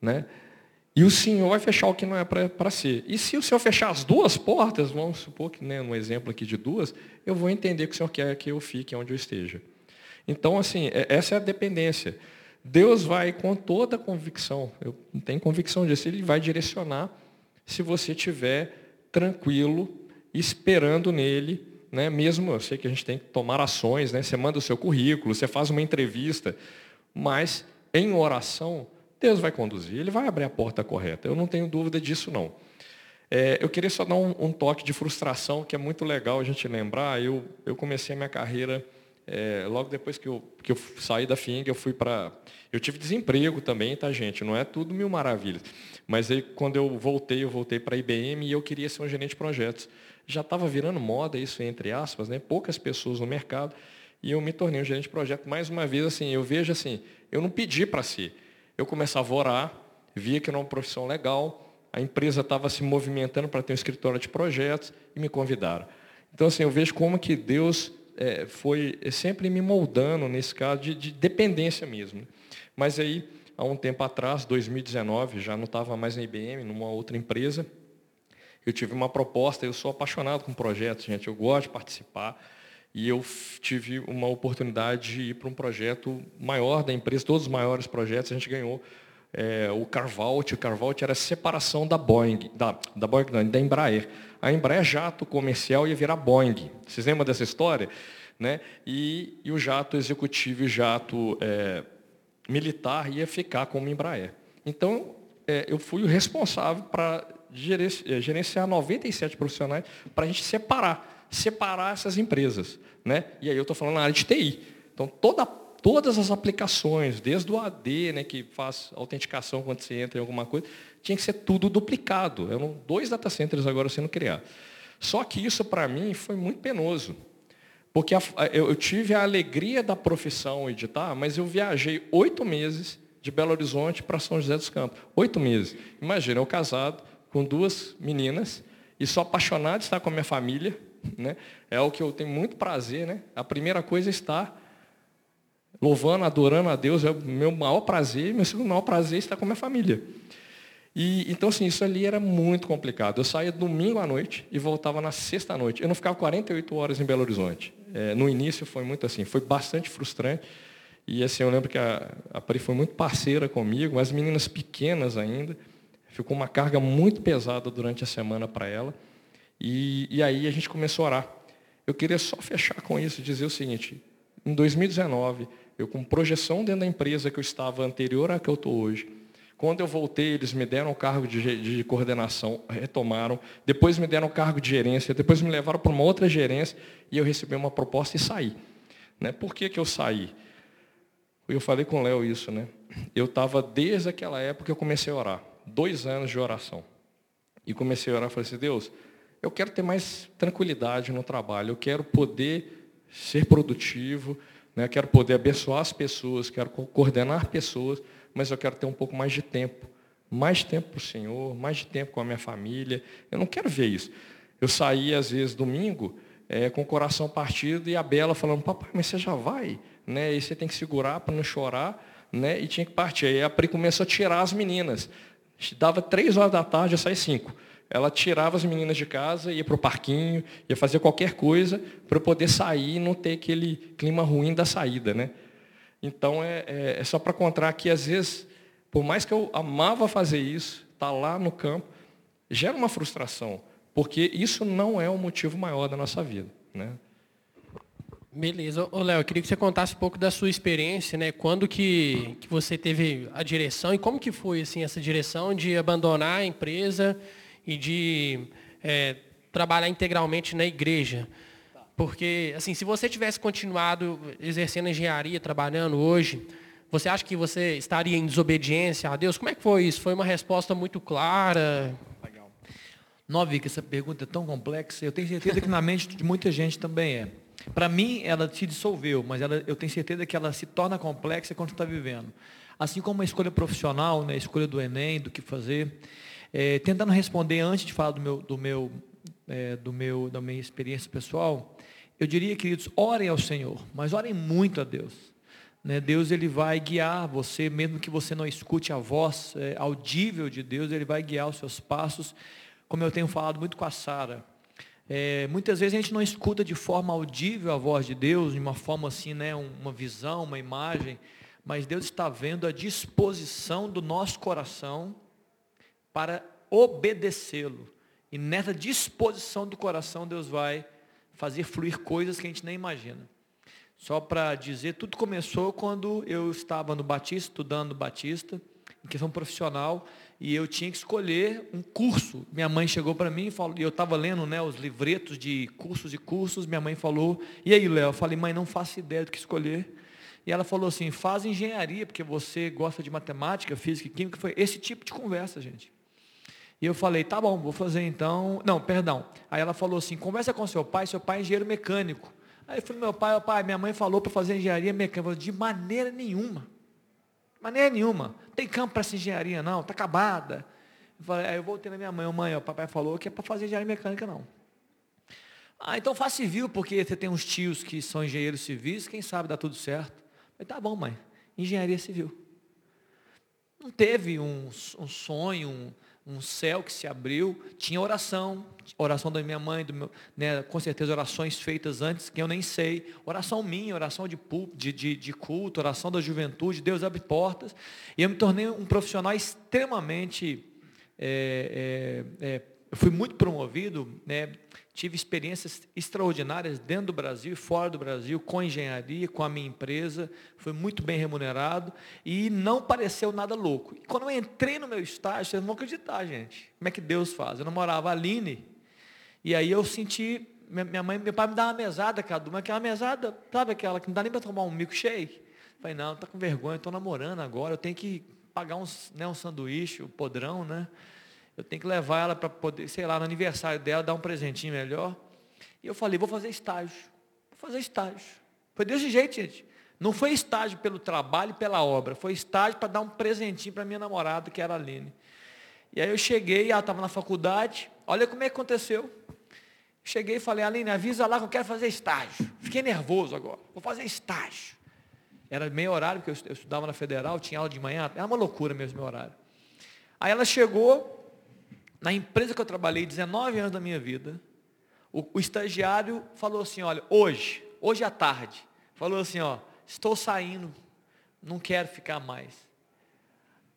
né? E o Senhor vai fechar o que não é para ser. E se o Senhor fechar as duas portas, vamos supor que, né, no exemplo aqui de duas, eu vou entender que o Senhor quer que eu fique onde eu esteja. Então, assim, é, essa é a dependência. Deus vai com toda a convicção, eu tenho convicção disso, Ele vai direcionar se você estiver tranquilo, esperando nele, né? mesmo, eu sei que a gente tem que tomar ações, né? você manda o seu currículo, você faz uma entrevista, mas em oração, Deus vai conduzir, Ele vai abrir a porta correta, eu não tenho dúvida disso não. É, eu queria só dar um, um, toque de frustração, que é muito legal a gente lembrar, eu, eu comecei a minha carreira é, logo depois que eu, que eu saí da FING, eu fui para. Eu tive desemprego também, tá, gente? Não é tudo mil maravilhas. Mas aí, quando eu voltei, eu voltei para a IBM e eu queria ser um gerente de projetos. Já estava virando moda isso, entre aspas, né? poucas pessoas no mercado. E eu me tornei um gerente de projeto. Mais uma vez, assim, eu vejo assim, eu não pedi para ser. Eu começava a orar, via que era uma profissão legal, a empresa estava se movimentando para ter um escritório de projetos e me convidaram. Então, assim, eu vejo como que Deus é, foi sempre me moldando nesse caso de, de, dependência mesmo. Mas aí, há um tempo atrás, 2019, já não estava mais na IBM, numa outra empresa, eu tive uma proposta, eu sou apaixonado com projetos, gente, eu gosto de participar, e eu tive uma oportunidade de ir para um projeto maior da empresa, todos os maiores projetos, a gente ganhou é, o Carvault, o Carvault era a separação da Boeing, da, da Boeing não, da Embraer a Embraer jato comercial ia virar Boeing. Vocês lembram dessa história? Né? E, e o jato executivo e jato é, militar ia ficar como Embraer. Então, é, eu fui o responsável para é, gerenciar 97 profissionais para a gente separar, separar essas empresas. Né? E aí eu estou falando na área de TI. Então, toda, todas as aplicações, desde o AD, né, que faz autenticação quando você entra em alguma coisa, tinha que ser tudo duplicado. Eram dois data centers agora sendo criados. Só que isso, para mim, foi muito penoso. Porque eu tive a alegria da profissão editar, mas eu viajei oito meses de Belo Horizonte para São José dos Campos. Oito meses. Imagina, eu casado com duas meninas e sou apaixonado de estar com a minha família. Né? É o que eu tenho muito prazer. Né? A primeira coisa é estar louvando, adorando a Deus. É o meu maior prazer. Meu segundo maior prazer é estar com a minha família. E, então, assim, isso ali era muito complicado. Eu saía domingo à noite e voltava na sexta à noite. Eu não ficava 48 horas em Belo Horizonte. É, no início foi muito assim, foi bastante frustrante. E assim, eu lembro que a, a Pri foi muito parceira comigo, as meninas pequenas ainda. Ficou uma carga muito pesada durante a semana para ela. E, e aí a gente começou a orar. Eu queria só fechar com isso dizer o seguinte, em 2019, eu com projeção dentro da empresa que eu estava anterior à que eu estou hoje, quando eu voltei, eles me deram o cargo de, de, coordenação, retomaram, depois me deram o cargo de gerência, depois me levaram para uma outra gerência e eu recebi uma proposta e saí. Né? Por que, que eu saí? Eu falei com o Léo isso, né? Eu estava desde aquela época eu comecei a orar, dois anos de oração. E comecei a orar e falei assim, Deus, eu quero ter mais tranquilidade no trabalho, eu quero poder ser produtivo, né? quero poder abençoar as pessoas, quero coordenar pessoas, mas eu quero ter um pouco mais de tempo. Mais tempo para o Senhor, mais de tempo com a minha família. Eu não quero ver isso. Eu saí, às vezes, domingo, é, com o coração partido e a Bela falando, papai, mas você já vai? Né? E você tem que segurar para não chorar. Né? E tinha que partir. Aí a Pri começou a tirar as meninas. Dava três horas da tarde, eu saía cinco. Ela tirava as meninas de casa, ia para o parquinho, ia fazer qualquer coisa para poder sair e não ter aquele clima ruim da saída. Né? Então, é, é, é só para contar que, às vezes, por mais que eu amava fazer isso, estar tá lá no campo, gera uma frustração, porque isso não é o motivo maior da nossa vida. Né? Beleza. Ô, Léo, eu queria que você contasse um pouco da sua experiência, né? Quando que, que você teve a direção e como que foi assim, essa direção de abandonar a empresa e de é, trabalhar integralmente na igreja? Porque, assim, se você tivesse continuado exercendo engenharia, trabalhando hoje, você acha que você estaria em desobediência a Deus? Como é que foi isso? Foi uma resposta muito clara? Legal. Não, que essa pergunta é tão complexa. Eu tenho certeza que na mente de muita gente também é. Para mim, ela se dissolveu, mas ela, eu tenho certeza que ela se torna complexa quando está vivendo. Assim como a escolha profissional, né, a escolha do Enem, do que fazer. É, tentando responder antes de falar do meu, do meu, é, do meu, da minha experiência pessoal, eu diria, queridos, orem ao Senhor, mas orem muito a Deus. Né, Deus ele vai guiar você, mesmo que você não escute a voz é, audível de Deus, Ele vai guiar os seus passos, como eu tenho falado muito com a Sara. É, muitas vezes a gente não escuta de forma audível a voz de Deus, de uma forma assim, né, uma visão, uma imagem, mas Deus está vendo a disposição do nosso coração para obedecê-lo. E nessa disposição do coração, Deus vai fazer fluir coisas que a gente nem imagina. Só para dizer, tudo começou quando eu estava no Batista, estudando no Batista, em questão profissional, e eu tinha que escolher um curso. Minha mãe chegou para mim e falou, e eu estava lendo né, os livretos de cursos e cursos, minha mãe falou, e aí, Léo? Eu falei, mãe, não faço ideia do que escolher. E ela falou assim, faz engenharia, porque você gosta de matemática, física e química. Foi esse tipo de conversa, gente. E eu falei, tá bom, vou fazer então. Não, perdão. Aí ela falou assim, conversa com seu pai, seu pai é engenheiro mecânico. Aí eu falei, meu pai, pai, minha mãe falou para fazer engenharia mecânica. Eu falei, de maneira nenhuma maneira nenhuma. Tem campo para essa engenharia, não, está acabada. Eu falei, aí eu voltei na minha mãe, mãe, o papai falou que é para fazer engenharia mecânica, não. Ah, então faz civil, porque você tem uns tios que são engenheiros civis, quem sabe dá tudo certo. Falei, tá bom, mãe, engenharia civil. Não teve um, um sonho, um, um céu que se abriu, tinha oração, oração da minha mãe, meu, né, com certeza orações feitas antes, que eu nem sei, oração minha, oração de, de, de, de culto, oração da juventude, Deus abre portas, e eu me tornei um profissional extremamente, é, é, é, eu fui muito promovido, né, tive experiências extraordinárias dentro do Brasil e fora do Brasil, com engenharia, com a minha empresa, fui muito bem remunerado e não pareceu nada louco. E quando eu entrei no meu estágio, vocês não vão acreditar, gente, como é que Deus faz. Eu namorava a Aline, e aí eu senti, minha mãe, meu pai me dá uma mesada, Cadu, mas aquela mesada, sabe aquela que não dá nem para tomar um milkshake? Falei, não, tá com vergonha, estou namorando agora, eu tenho que pagar uns, né, um sanduíche, o um podrão, né? Eu tenho que levar ela para poder, sei lá, no aniversário dela, dar um presentinho melhor. E eu falei, vou fazer estágio. Vou fazer estágio. Foi desse jeito, gente. Não foi estágio pelo trabalho e pela obra. Foi estágio para dar um presentinho para minha namorada, que era a Aline. E aí eu cheguei, ela estava na faculdade. Olha como é que aconteceu. Cheguei e falei, Aline, avisa lá que eu quero fazer estágio. Fiquei nervoso agora. Vou fazer estágio. Era meio horário, porque eu estudava na federal, tinha aula de manhã. Era uma loucura mesmo meu horário. Aí ela chegou, na empresa que eu trabalhei 19 anos da minha vida, o, o estagiário falou assim, olha, hoje, hoje à tarde, falou assim, ó, estou saindo, não quero ficar mais.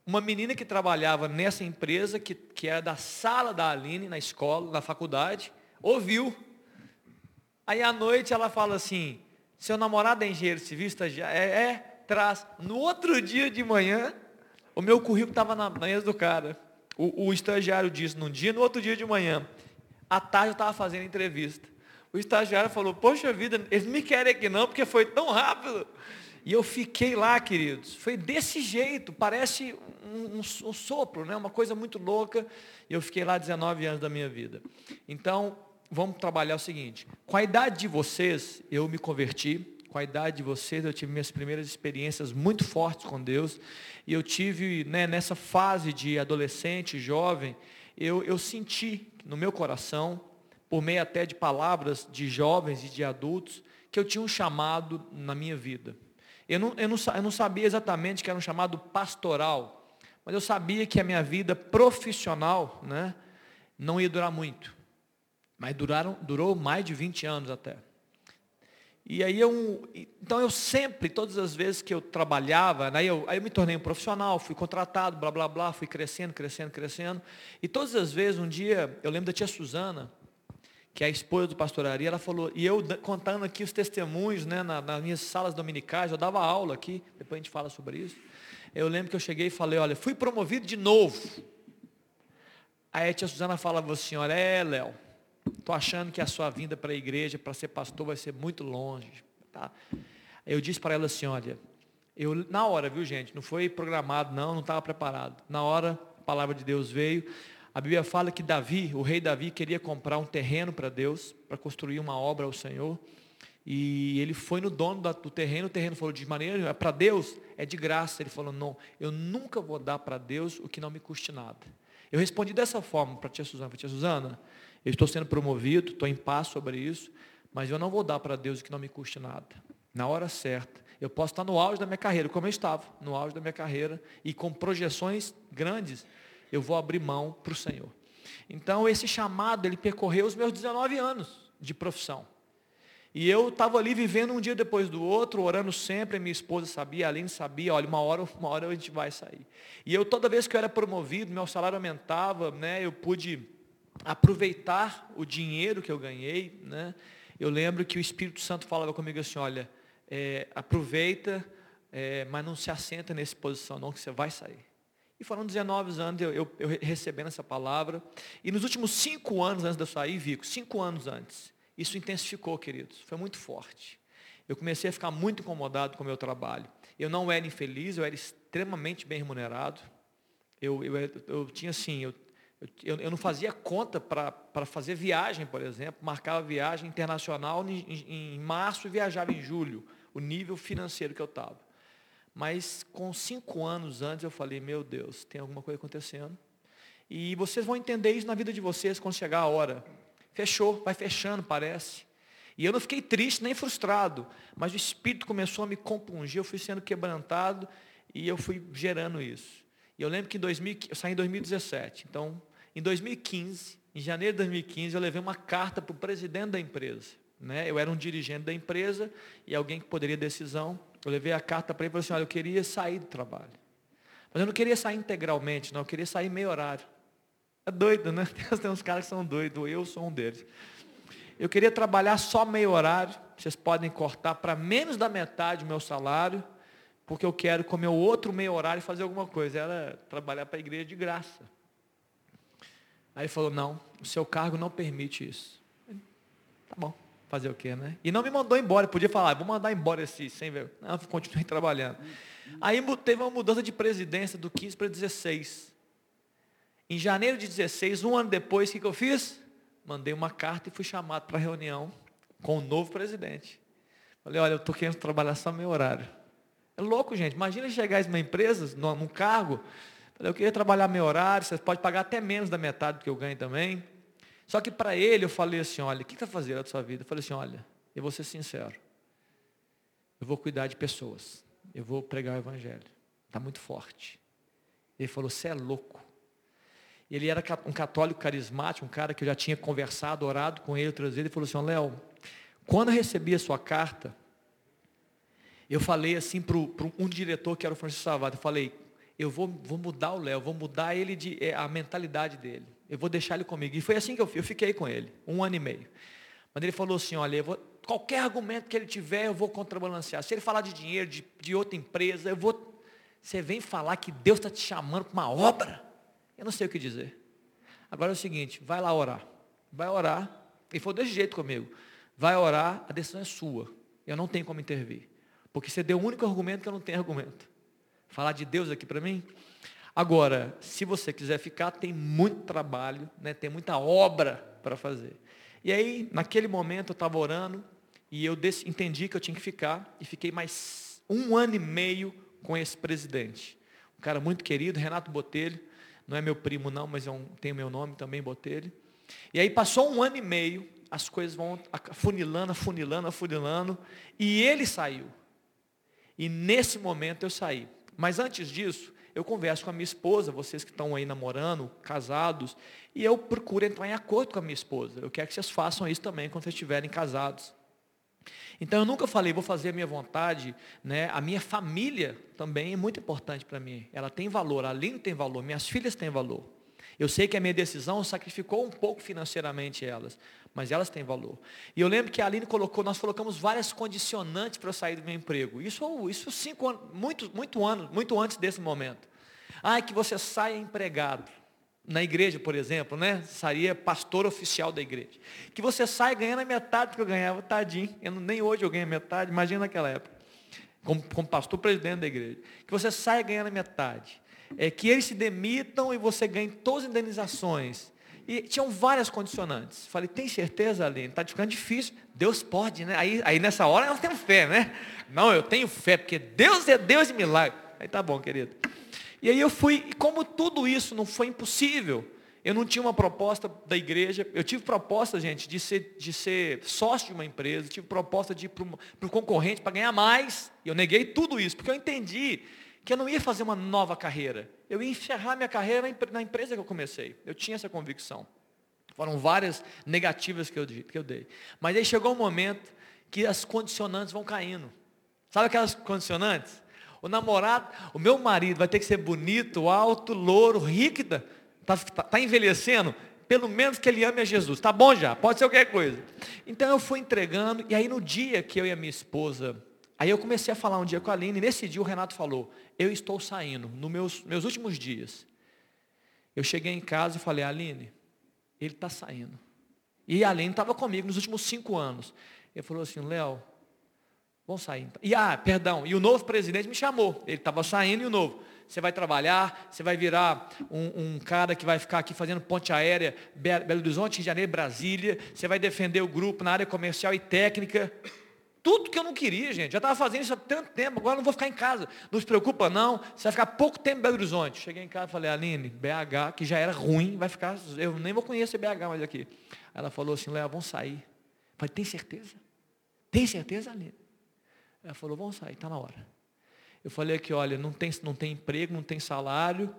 Uma menina que trabalhava nessa empresa, que, que era da sala da Aline, na escola, na faculdade, ouviu. Aí à noite ela fala assim, seu namorado é engenheiro civil, estagiário? É, é, traz. No outro dia de manhã, o meu currículo estava na mesa do cara. O, o estagiário disse num dia, no outro dia de manhã. À tarde eu estava fazendo entrevista. O estagiário falou, poxa vida, eles me querem aqui não, porque foi tão rápido. E eu fiquei lá, queridos. Foi desse jeito, parece um, um, um, sopro, né? uma coisa muito louca. E eu fiquei lá 19 anos da minha vida. Então, vamos trabalhar o seguinte. Com a idade de vocês, eu me converti com a idade de vocês, eu tive minhas primeiras experiências muito fortes com Deus. E eu tive, né, nessa fase de adolescente, jovem, eu, eu senti no meu coração, por meio até de palavras de jovens e de adultos, que eu tinha um chamado na minha vida. Eu não, eu não, eu não sabia exatamente que era um chamado pastoral, Mas eu sabia que a minha vida profissional né, não ia durar muito. Mas duraram, durou mais de 20 anos até. E aí eu, então eu sempre, todas as vezes que eu trabalhava, né, eu, aí eu me tornei um profissional, fui contratado, blá, blá, blá, fui crescendo, crescendo, crescendo. E todas as vezes, um dia, eu lembro da tia Suzana, que é a esposa do pastor Ari, ela falou, e eu contando aqui os testemunhos, né, nas minhas salas dominicais, eu dava aula aqui, depois a gente fala sobre isso. Eu lembro que eu cheguei e falei, olha, fui promovido de novo. Aí a tia Suzana falava assim, olha, é, Léo, estou achando que a sua vinda para a igreja, para ser pastor, vai ser muito longe. Tá? Eu disse para ela assim, olha, eu, na hora, viu gente, não foi programado não, não estava preparado. Na hora, a palavra de Deus veio. A Bíblia fala que Davi, o rei Davi, queria comprar um terreno para Deus, para construir uma obra ao Senhor. E ele foi no dono do terreno, o terreno falou de maneira, é para Deus é de graça. Ele falou, não, eu nunca vou dar para Deus o que não me custe nada. Eu respondi dessa forma para a tia Suzana, para tia Suzana, eu estou sendo promovido, estou em paz sobre isso, mas eu não vou dar para Deus o que não me custe nada. Na hora certa. Eu posso estar no auge da minha carreira, como eu estava, no auge da minha carreira, e com projeções grandes, eu vou abrir mão para o Senhor. Então, esse chamado, ele percorreu os meus 19 anos de profissão. E eu estava ali vivendo um dia depois do outro, orando sempre, minha esposa sabia, a Aline sabia, olha, uma hora, uma hora a gente vai sair. E eu, toda vez que eu era promovido, meu salário aumentava, né, eu pude aproveitar o dinheiro que eu ganhei. Né? Eu lembro que o Espírito Santo falava comigo assim, olha, é, aproveita, é, mas não se assenta nessa posição não, que você vai sair. E foram 19 anos eu, eu, eu recebendo essa palavra. E nos últimos cinco anos antes de eu sair, Vico, cinco anos antes, isso intensificou, queridos, foi muito forte. Eu comecei a ficar muito incomodado com o meu trabalho. Eu não era infeliz, eu era extremamente bem remunerado. Eu, eu, eu tinha assim, eu, eu, eu não fazia conta para fazer viagem, por exemplo. Marcava viagem internacional em, em, em março e viajava em julho. O nível financeiro que eu estava. Mas com cinco anos antes eu falei, meu Deus, tem alguma coisa acontecendo. E vocês vão entender isso na vida de vocês quando chegar a hora. Fechou, vai fechando, parece. E eu não fiquei triste nem frustrado, mas o Espírito começou a me compungir, eu fui sendo quebrantado e eu fui gerando isso. E eu lembro que em 2000, eu saí em 2017. Então, em 2015, em janeiro de 2015, eu levei uma carta para o presidente da empresa. Né? Eu era um dirigente da empresa e alguém que poderia decisão. Eu levei a carta para ele e falei assim, olha, eu queria sair do trabalho. Mas eu não queria sair integralmente, não, eu queria sair meio horário. É doido, né? (laughs) Tem uns caras que são doidos, eu sou um deles. Eu queria trabalhar só meio horário, vocês podem cortar para menos da metade o meu salário, porque eu quero com meu outro meio horário fazer alguma coisa. Era trabalhar para a igreja de graça. Aí ele falou, não, o seu cargo não permite isso. Tá bom, fazer o quê, né? E não me mandou embora, podia falar, vou mandar embora esse sem ver. Não, continuei (laughs) trabalhando. Aí teve uma mudança de presidência do 15 para 16. Em janeiro de 16, um ano depois, o que, que eu fiz? Mandei uma carta e fui chamado para reunião com o novo presidente. Falei, olha, eu estou querendo trabalhar só meu horário. É louco, gente. Imagina chegar em uma empresa, num cargo. Eu queria trabalhar meu horário, você pode pagar até menos da metade do que eu ganho também. Só que para ele eu falei assim, olha, o que está fazendo da sua vida? Eu falei assim, olha, eu vou ser sincero. Eu vou cuidar de pessoas. Eu vou pregar o evangelho. Está muito forte. Ele falou, você é louco. Ele era um católico carismático, um cara que eu já tinha conversado, orado com ele outras vezes. Ele falou assim, Léo, quando eu recebi a sua carta, eu falei assim para um diretor que era o Francisco Savato, eu falei, eu vou, vou mudar o Léo, vou mudar ele de, é, a mentalidade dele. Eu vou deixar ele comigo. E foi assim que eu, eu fiquei com ele, um ano e meio. Mas ele falou assim, olha, vou, qualquer argumento que ele tiver, eu vou contrabalancear. Se ele falar de dinheiro, de, de outra empresa, eu vou. Você vem falar que Deus está te chamando para uma obra. Eu não sei o que dizer. Agora é o seguinte, vai lá orar. Vai orar. E foi desse jeito comigo. Vai orar, a decisão é sua. Eu não tenho como intervir. Porque você deu o único argumento que eu não tenho argumento. Falar de Deus aqui para mim? Agora, se você quiser ficar, tem muito trabalho, né? tem muita obra para fazer. E aí, naquele momento, eu estava orando e eu entendi que eu tinha que ficar e fiquei mais um ano e meio com esse presidente. Um cara muito querido, Renato Botelho. Não é meu primo não, mas é um, tem o meu nome também, Botelho. E aí passou um ano e meio, as coisas vão afunilando, afunilando, afunilando, e ele saiu. E nesse momento eu saí. Mas antes disso, eu converso com a minha esposa, vocês que estão aí namorando, casados, e eu procuro entrar em acordo com a minha esposa. Eu quero que vocês façam isso também quando vocês estiverem casados. Então eu nunca falei, vou fazer a minha vontade, né? A minha família também é muito importante para mim. Ela tem valor, a Aline tem valor, minhas filhas têm valor. Eu sei que a minha decisão sacrificou um pouco financeiramente elas, mas elas têm valor. E eu lembro que a Aline colocou, nós colocamos várias condicionantes para eu sair do meu emprego. Isso, isso cinco anos, muito, muito anos, muito antes desse momento. Ah, que você saia empregado na igreja, por exemplo, né? Sairia pastor oficial da igreja. Que você sai ganhando a metade do que eu ganhava, tadinho. Eu, nem hoje eu ganho metade, imagina naquela época. Como, como pastor presidente da igreja. Que você sai ganhando a metade. É, que eles se demitam e você ganhe todas as indenizações. E tinham várias condicionantes. Falei, tem certeza, Aline? Está ficando difícil. Deus pode, né? Aí, aí nessa hora nós temos fé, né? Não, eu tenho fé, porque Deus é Deus de milagre. Aí tá bom, querido. E aí eu fui, e como tudo isso não foi impossível, eu não tinha uma proposta da igreja, eu tive proposta, gente, de ser, de ser sócio de uma empresa, tive proposta de ir para o concorrente para ganhar mais, e eu neguei tudo isso, porque eu entendi que eu não ia fazer uma nova carreira, eu ia encerrar minha carreira na empresa que eu comecei, eu tinha essa convicção. Foram várias negativas que eu, que eu dei. Mas aí chegou um momento que as condicionantes vão caindo. Sabe aquelas condicionantes? O namorado, o meu marido vai ter que ser bonito, alto, louro, rico, está tá, tá envelhecendo, pelo menos que ele ame a Jesus. Tá bom já, pode ser qualquer coisa. Então eu fui entregando, e aí no dia que eu e a minha esposa, aí eu comecei a falar um dia com a Aline, e nesse dia o Renato falou, eu estou saindo, nos meus, meus últimos dias. Eu cheguei em casa e falei, Aline, ele está saindo. E a Aline estava comigo nos últimos cinco anos. Ele falou assim, Léo, Vão sair. Então. E ah, perdão, e o novo presidente me chamou. Ele estava saindo e o novo. Você vai trabalhar, você vai virar um, um, cara que vai ficar aqui fazendo ponte aérea, Belo Horizonte, Rio de Janeiro, Brasília. Você vai defender o grupo na área comercial e técnica. Tudo que eu não queria, gente. Já estava fazendo isso há tanto tempo, agora não vou ficar em casa. Não se preocupa, não. Você vai ficar pouco tempo em Belo Horizonte. Cheguei em casa e falei, Aline, BH, que já era ruim, vai ficar. Eu nem vou conhecer BH mais aqui. Ela falou assim, Léo, vamos sair. Eu falei, tem certeza? Tem certeza, Aline? Ela falou, vamos sair, está na hora. Eu falei aqui, olha, não tem, não tem emprego, não tem salário,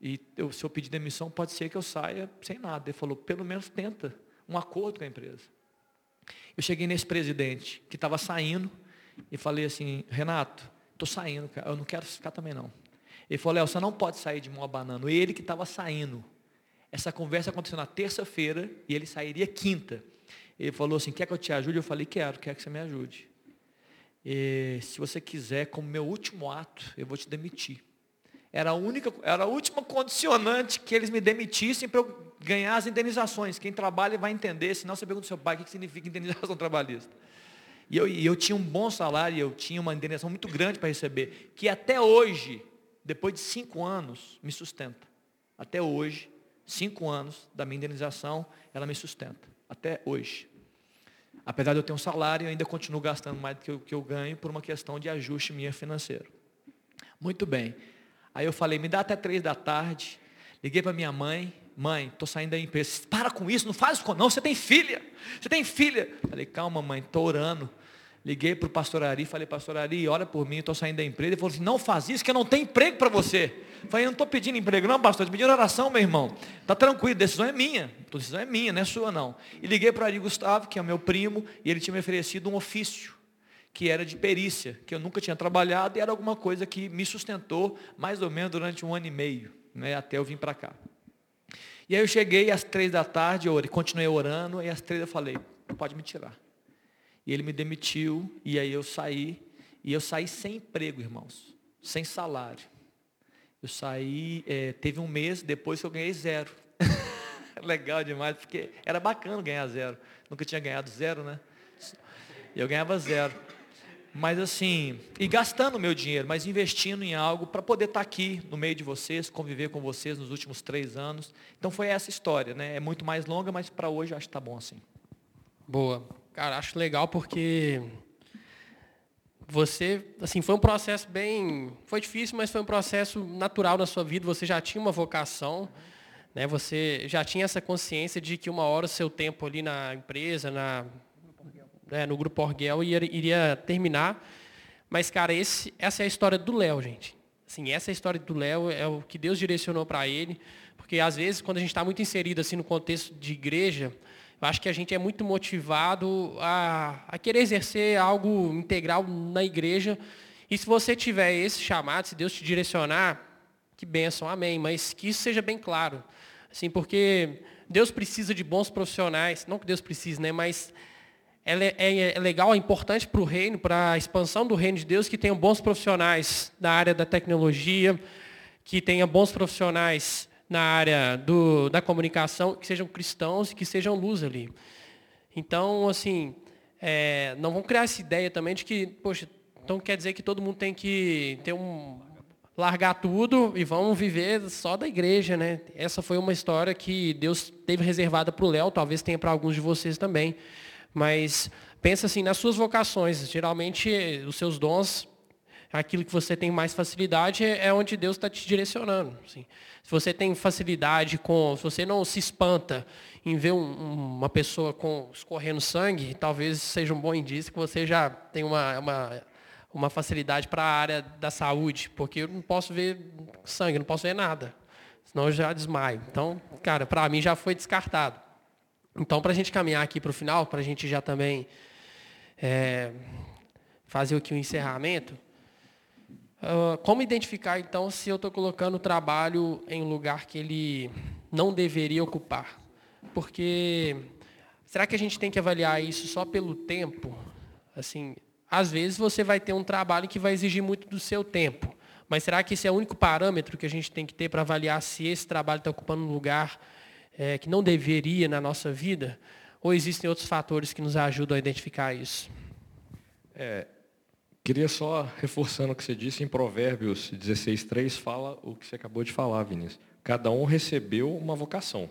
e eu, se eu pedir demissão, pode ser que eu saia sem nada. Ele falou, pelo menos tenta um acordo com a empresa. Eu cheguei nesse presidente que estava saindo e falei assim, Renato, estou saindo, cara, eu não quero ficar também não. Ele falou, Léo, você não pode sair de mão abanando. Ele que estava saindo. Essa conversa aconteceu na terça-feira e ele sairia quinta. Ele falou assim, quer que eu te ajude? Eu falei, quero, quero que você me ajude. E, se você quiser, como meu último ato, eu vou te demitir. Era a única, era a última condicionante que eles me demitissem para eu ganhar as indenizações. Quem trabalha vai entender, senão você pergunta ao seu pai o que significa indenização (laughs) trabalhista. E eu, eu tinha um bom salário, eu tinha uma indenização muito grande para receber, que até hoje, depois de cinco anos, me sustenta. Até hoje, cinco anos da minha indenização, ela me sustenta. Até hoje. Apesar de eu ter um salário, eu ainda continuo gastando mais do que eu, que eu ganho por uma questão de ajuste minha financeiro. Muito bem. Aí eu falei, me dá até três da tarde. Liguei para minha mãe, mãe, estou saindo da empresa. Para com isso, não faz isso não, você tem filha. Você tem filha. Falei, calma mãe, estou orando. Liguei para o pastor Ari, falei, pastor Ari, olha por mim, estou saindo da empresa. Ele falou assim, não faz isso, que eu não tenho emprego para você. Falei, eu não estou pedindo emprego, não, pastor, estou pedindo oração, meu irmão. Está tranquilo, decisão é minha. A decisão é minha, não é sua, não. E liguei para Ari Gustavo, que é meu primo, e ele tinha me oferecido um ofício, que era de perícia, que eu nunca tinha trabalhado, e era alguma coisa que me sustentou mais ou menos durante um ano e meio, né, até eu vir para cá. E aí eu cheguei às três da tarde, eu continuei orando, e às três eu falei, pode me tirar. E ele me demitiu, e aí eu saí, e eu saí sem emprego, irmãos, sem salário. Eu saí, é, teve um mês depois que eu ganhei zero. (laughs) Legal demais, porque era bacana ganhar zero. Nunca tinha ganhado zero, né? E eu ganhava zero. Mas assim, e gastando meu dinheiro, mas investindo em algo para poder estar tá aqui no meio de vocês, conviver com vocês nos últimos três anos. Então foi essa história, né? É muito mais longa, mas para hoje eu acho que está bom assim. Boa. Cara, acho legal porque você, assim, foi um processo bem, foi difícil, mas foi um processo natural na sua vida. Você já tinha uma vocação, né? Você já tinha essa consciência de que uma hora o seu tempo ali na empresa, na, né, no grupo Orgel iria, iria terminar. Mas, cara, esse, essa é a história do Léo, gente. Assim, essa história do Léo é o que Deus direcionou para ele, porque às vezes quando a gente está muito inserido assim no contexto de igreja, eu acho que a gente é muito motivado a, a querer exercer algo integral na igreja. E se você tiver esse chamado, se Deus te direcionar, que bênção, amém. Mas que isso seja bem claro. Assim, porque Deus precisa de bons profissionais, não que Deus precise, né? Mas é, é, é legal, é importante para o reino, para a expansão do reino de Deus, que tenham bons profissionais na área da tecnologia, que tenha bons profissionais na área do, da comunicação, que sejam cristãos e que sejam luz ali. Então, assim, é, não vamos criar essa ideia também de que, poxa, então quer dizer que todo mundo tem que ter um, largar tudo e vamos viver só da igreja, né? Essa foi uma história que Deus teve reservada para o Léo, talvez tenha para alguns de vocês também. Mas pensa assim nas suas vocações. Geralmente os seus dons, aquilo que você tem mais facilidade é onde Deus está te direcionando. Assim. Se você tem facilidade com, se você não se espanta em ver um, uma pessoa com escorrendo sangue, talvez seja um bom indício que você já tem uma, uma uma facilidade para a área da saúde, porque eu não posso ver sangue, não posso ver nada, senão eu já desmaio. Então, cara, para mim já foi descartado. Então, para a gente caminhar aqui para o final, para a gente já também é, fazer aqui o um encerramento, uh, como identificar então se eu estou colocando o trabalho em um lugar que ele não deveria ocupar? Porque será que a gente tem que avaliar isso só pelo tempo? Assim, às vezes você vai ter um trabalho que vai exigir muito do seu tempo. Mas será que esse é o único parâmetro que a gente tem que ter para avaliar se esse trabalho está ocupando um lugar é, que não deveria na nossa vida? Ou existem outros fatores que nos ajudam a identificar isso? É, queria só, reforçando o que você disse, em Provérbios 16,3 fala o que você acabou de falar, Vinícius. Cada um recebeu uma vocação.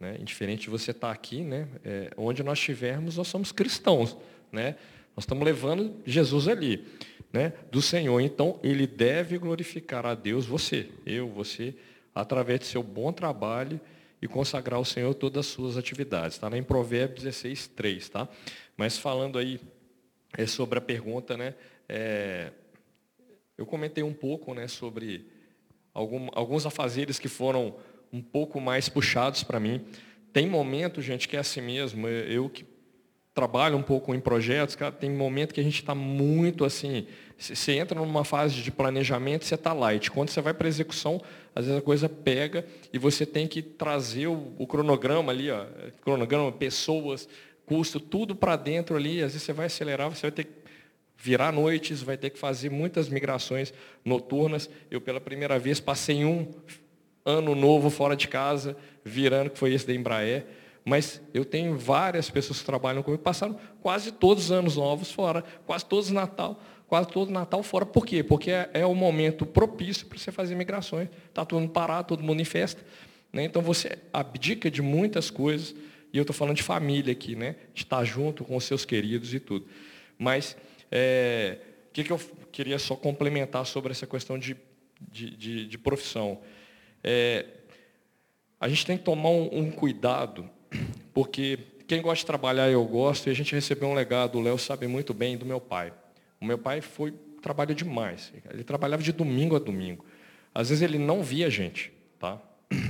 Né? Indiferente de você estar tá aqui, né? É, onde nós estivermos, nós somos cristãos. Né? Nós estamos levando Jesus ali, né? Do Senhor. Então, ele deve glorificar a Deus, você, eu, você, através de seu bom trabalho e consagrar ao Senhor todas as suas atividades. Está em Provérbios 16, 3, tá? Mas falando aí é, sobre a pergunta, né? É, eu comentei um pouco, né, sobre algum, alguns afazeres que foram um pouco mais puxados para mim. Tem momento, gente, que é assim mesmo. Eu que trabalha um pouco em projetos, cara, tem momento que a gente está muito assim. Você entra numa fase de planejamento, você está light. Quando você vai para a execução, às vezes a coisa pega e você tem que trazer o, o cronograma ali, ó, cronograma, pessoas, custo, tudo para dentro ali. Às vezes você vai acelerar, você vai ter que virar noites, vai ter que fazer muitas migrações noturnas. Eu, pela primeira vez, passei um ano novo fora de casa, virando, que foi esse da Embraer mas eu tenho várias pessoas que trabalham comigo, passaram quase todos os anos novos fora, quase todos os Natal, quase todo Natal fora. Por quê? Porque é, é o momento propício para você fazer migrações. Está todo mundo parado, todo mundo em festa. Né? Então você abdica de muitas coisas, e eu estou falando de família aqui, né? de estar junto com os seus queridos e tudo. Mas é, o que, que eu queria só complementar sobre essa questão de, de, de, de profissão? É, a gente tem que tomar um, um cuidado porque quem gosta de trabalhar, eu gosto, e a gente recebeu um legado, o Léo sabe muito bem, do meu pai. O meu pai foi, trabalha demais. Ele trabalhava de domingo a domingo. Às vezes ele não via a gente, tá?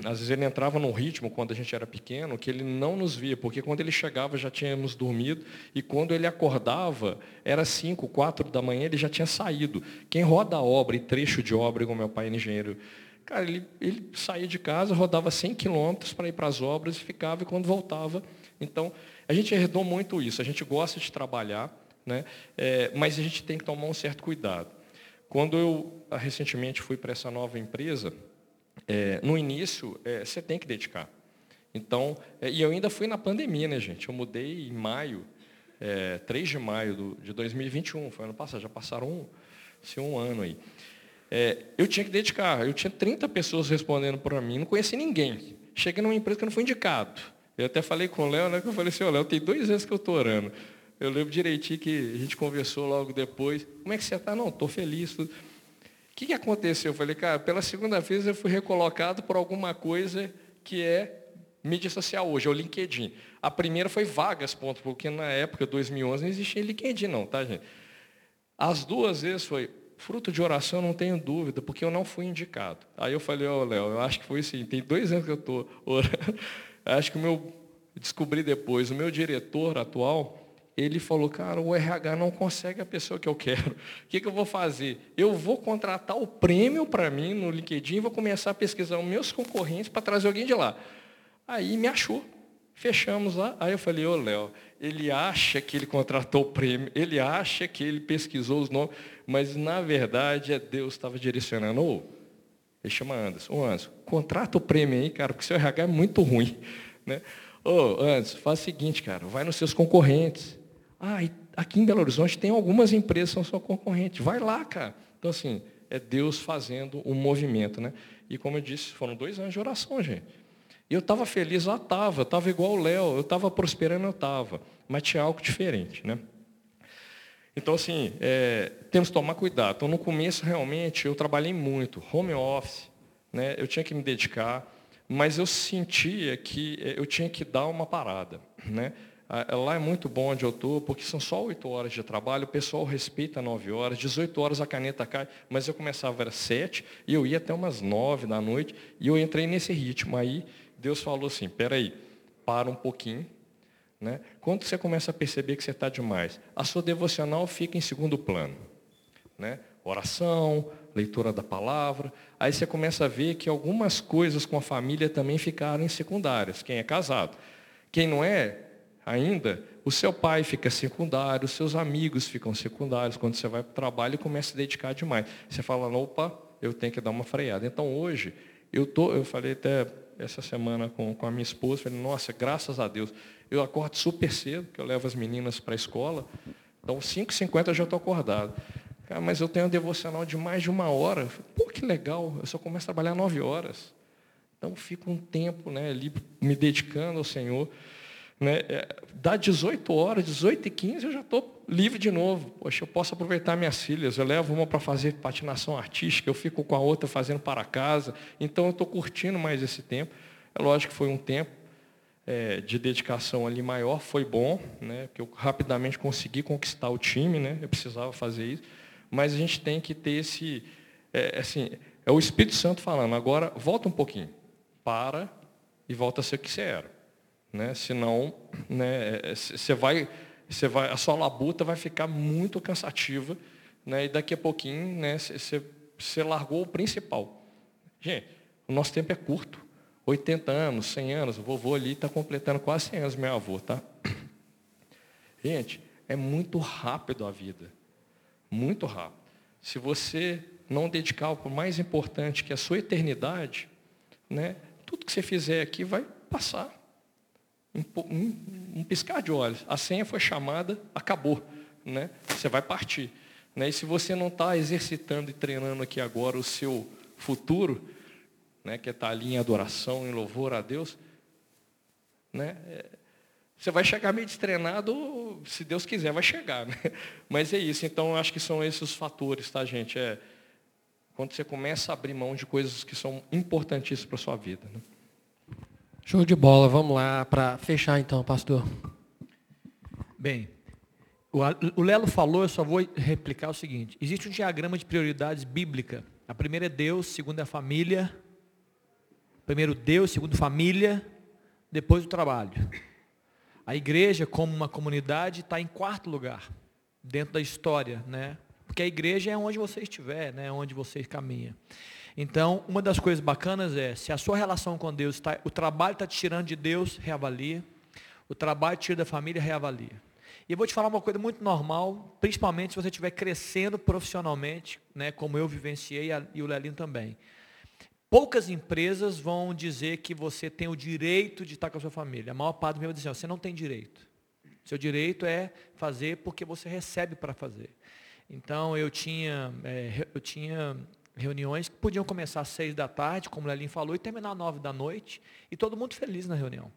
Às vezes ele entrava num ritmo, quando a gente era pequeno, que ele não nos via, porque quando ele chegava já tínhamos dormido, e quando ele acordava, era 5, 4 da manhã, ele já tinha saído. Quem roda obra e trecho de obra, como meu pai é engenheiro Cara, ele, ele saía de casa, rodava 100 quilômetros para ir para as obras e ficava, e quando voltava. Então, a gente herdou muito isso. A gente gosta de trabalhar, né? É, mas a gente tem que tomar um certo cuidado. Quando eu, ah, recentemente, fui para essa nova empresa, é, no início, é, você tem que dedicar. Então, é, e eu ainda fui na pandemia, né, gente? Eu mudei em maio, é, 3 de maio do, de 2021, foi ano passado, já passaram um, assim, um ano aí é, eu tinha que dedicar. Eu tinha 30 pessoas respondendo para mim, não conheci ninguém. Cheguei numa empresa que não fui indicado. Eu até falei com o Léo, né, que eu falei assim, Léo, tem dois anos que eu estou orando. Eu lembro direitinho que a gente conversou logo depois. Como é que você está? Não, estou feliz. O que, que aconteceu? Eu falei, cara, pela segunda vez eu fui recolocado por alguma coisa que é mídia social hoje, é o LinkedIn. A primeira foi vagas, ponto, porque na época, 2011, não existia LinkedIn não, tá, gente? As duas vezes foi fruto de oração, não tenho dúvida, porque eu não fui indicado. Aí eu falei, ó, oh, Léo, eu acho que foi assim, tem dois anos que eu estou orando. (laughs) Acho que o meu, descobri depois, o meu diretor atual, ele falou, cara, o RH não consegue a pessoa que eu quero. O que, que eu vou fazer? Eu vou contratar o prêmio para mim no LinkedIn e vou começar a pesquisar os meus concorrentes para trazer alguém de lá. Aí me achou. Fechamos lá. Aí eu falei, ô Léo, ele acha que ele contratou o prêmio, ele acha que ele pesquisou os nomes, mas na verdade é Deus estava direcionando. Ô, ele chama Anderson, ô Anderson, contrata o prêmio aí, cara, porque seu RH é muito ruim. Né? Ô, Anderson, faz o seguinte, cara, vai nos seus concorrentes. Ah, aqui em Belo Horizonte tem algumas empresas que são sua concorrente. Vai lá, cara. Então, assim, é Deus fazendo um movimento, né? E como eu disse, foram dois anos de oração, gente. Eu estava feliz, lá estava, estava igual o Léo, eu estava prosperando, eu estava. Mas tinha algo diferente, né? Então, assim, é, temos que tomar cuidado. Então, no começo, realmente, eu trabalhei muito, home office, né? eu tinha que me dedicar, mas eu sentia que é, eu tinha que dar uma parada. Né? É, lá é muito bom onde eu estou, porque são só oito horas de trabalho, o pessoal respeita nove horas, 18 horas a caneta cai, mas eu começava às sete e eu ia até umas nove da noite, e eu entrei nesse ritmo. Aí Deus falou assim, peraí, para um pouquinho. Né? Quando você começa a perceber que você está demais, a sua devocional fica em segundo plano. Né? Oração, leitura da palavra. Aí você começa a ver que algumas coisas com a família também ficaram em secundárias. Quem é casado. Quem não é, ainda, o seu pai fica secundário, os seus amigos ficam secundários. Quando você vai para o trabalho e começa a dedicar demais. Você fala, opa, eu tenho que dar uma freada. Então hoje, eu, tô, eu falei até essa semana com, com a minha esposa, falei, nossa, graças a Deus. Eu acordo super cedo, que eu levo as meninas para a escola. Então, 5h50 eu já estou acordado. Mas eu tenho um devocional de mais de uma hora. Pô, que legal, eu só começo a trabalhar 9 horas. Então, fico um tempo né, ali me dedicando ao Senhor. Né? É, dá 18 horas, 18 e 15, eu já estou livre de novo. Poxa, eu posso aproveitar minhas filhas. Eu levo uma para fazer patinação artística, eu fico com a outra fazendo para casa. Então, eu estou curtindo mais esse tempo. É lógico que foi um tempo é, de dedicação ali maior, foi bom, né? porque eu rapidamente consegui conquistar o time, né? eu precisava fazer isso. Mas a gente tem que ter esse. É, assim, é o Espírito Santo falando, agora volta um pouquinho, para e volta a ser o que você era né? Senão, né, você vai, você vai, a sua labuta vai ficar muito cansativa, né? E daqui a pouquinho, né, você, você largou o principal. Gente, o nosso tempo é curto. 80 anos, 100 anos, o vovô ali está completando quase 100 anos, meu avô, tá? (coughs) Gente, é muito rápido a vida. Muito rápido. Se você não dedicar o mais importante, que é a sua eternidade, né, tudo que você fizer aqui vai passar. Um, um, um, piscar de olhos. A senha foi chamada, acabou. Né? Você vai partir. Né? E se você não está exercitando e treinando aqui agora o seu futuro, né, que está ali em adoração, em louvor a Deus, né, é, você vai chegar meio destreinado, se Deus quiser, vai chegar. (laughs) Né? Mas é isso. Então, acho que são esses os fatores, tá, gente? É, quando você começa a abrir mão de coisas que são importantíssimas para a sua vida. Né? Show de bola, vamos lá para fechar então, pastor. Bem, o Lelo falou, eu só vou replicar o seguinte: existe um diagrama de prioridades bíblica. A primeira é Deus, segunda é a família. Primeiro Deus, segundo família, depois o trabalho. A igreja, como uma comunidade, está em quarto lugar, dentro da história, né? Porque a igreja é onde você estiver, né? onde você caminha. Então, uma das coisas bacanas é, se a sua relação com Deus, tá, o trabalho está te tirando de Deus, reavalia. O trabalho tira da família, reavalia. E eu vou te falar uma coisa muito normal, principalmente se você estiver crescendo profissionalmente, né, como eu vivenciei e o Lelinho também. Poucas empresas vão dizer que você tem o direito de estar com a sua família. A maior parte vai dizer, você não tem direito. Seu direito é fazer porque você recebe para fazer. Então eu tinha, é, eu tinha reuniões que podiam começar às seis da tarde, como o falou, e terminar às nove da noite, e todo mundo feliz na reunião.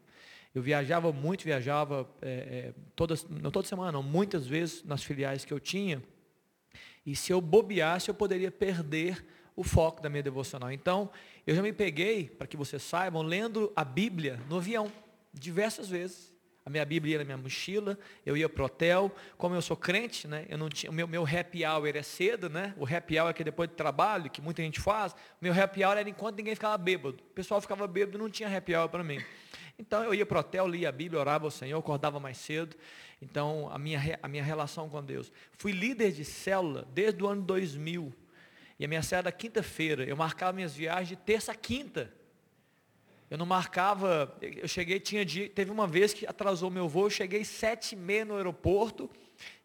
Eu viajava muito, viajava é, é, todas, não toda semana, não, muitas vezes nas filiais que eu tinha, e se eu bobeasse, eu poderia perder o foco da minha devocional. Então, eu já me peguei, para que vocês saibam, lendo a Bíblia no avião, diversas vezes. A minha Bíblia ia na minha mochila, eu ia pro hotel. Como eu sou crente, né? Eu não tinha, o meu, meu happy hour é cedo, né? O happy hour é que depois do trabalho, que muita gente faz. Meu happy hour era enquanto ninguém ficava bêbado. O pessoal ficava bêbado, não tinha happy hour para mim. Então eu ia pro hotel, lia a Bíblia, orava ao Senhor, acordava mais cedo. Então a minha, a minha relação com Deus. Fui líder de célula desde o ano 2000. E a minha célula era quinta-feira. Eu marcava minhas viagens de terça a quinta. Eu não marcava, eu cheguei, tinha dia, teve uma vez que atrasou meu voo, eu cheguei sete e meia no aeroporto,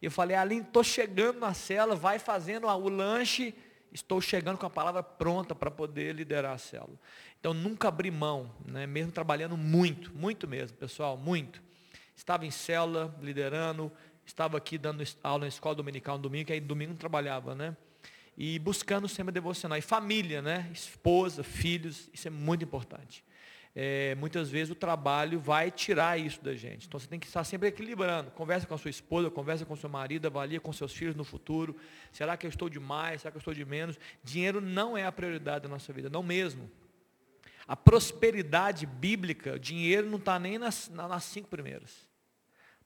e eu falei, Aline, estou chegando na cela, vai fazendo o lanche, estou chegando com a palavra pronta para poder liderar a célula. Então nunca abri mão, né? mesmo trabalhando muito, muito mesmo, pessoal, muito. Estava em célula, liderando, estava aqui dando aula na escola dominical no domingo, que aí domingo não trabalhava, né? E buscando sempre devocional. E família, né? Esposa, filhos, isso é muito importante é, muitas vezes o trabalho vai tirar isso da gente. Então você tem que estar sempre equilibrando. Conversa com a sua esposa, conversa com o seu marido, avalia com seus filhos no futuro. Será que eu estou de mais? Será que eu estou de menos? Dinheiro não é a prioridade da nossa vida, não mesmo. A prosperidade bíblica, dinheiro não está nem nas, nas cinco primeiras.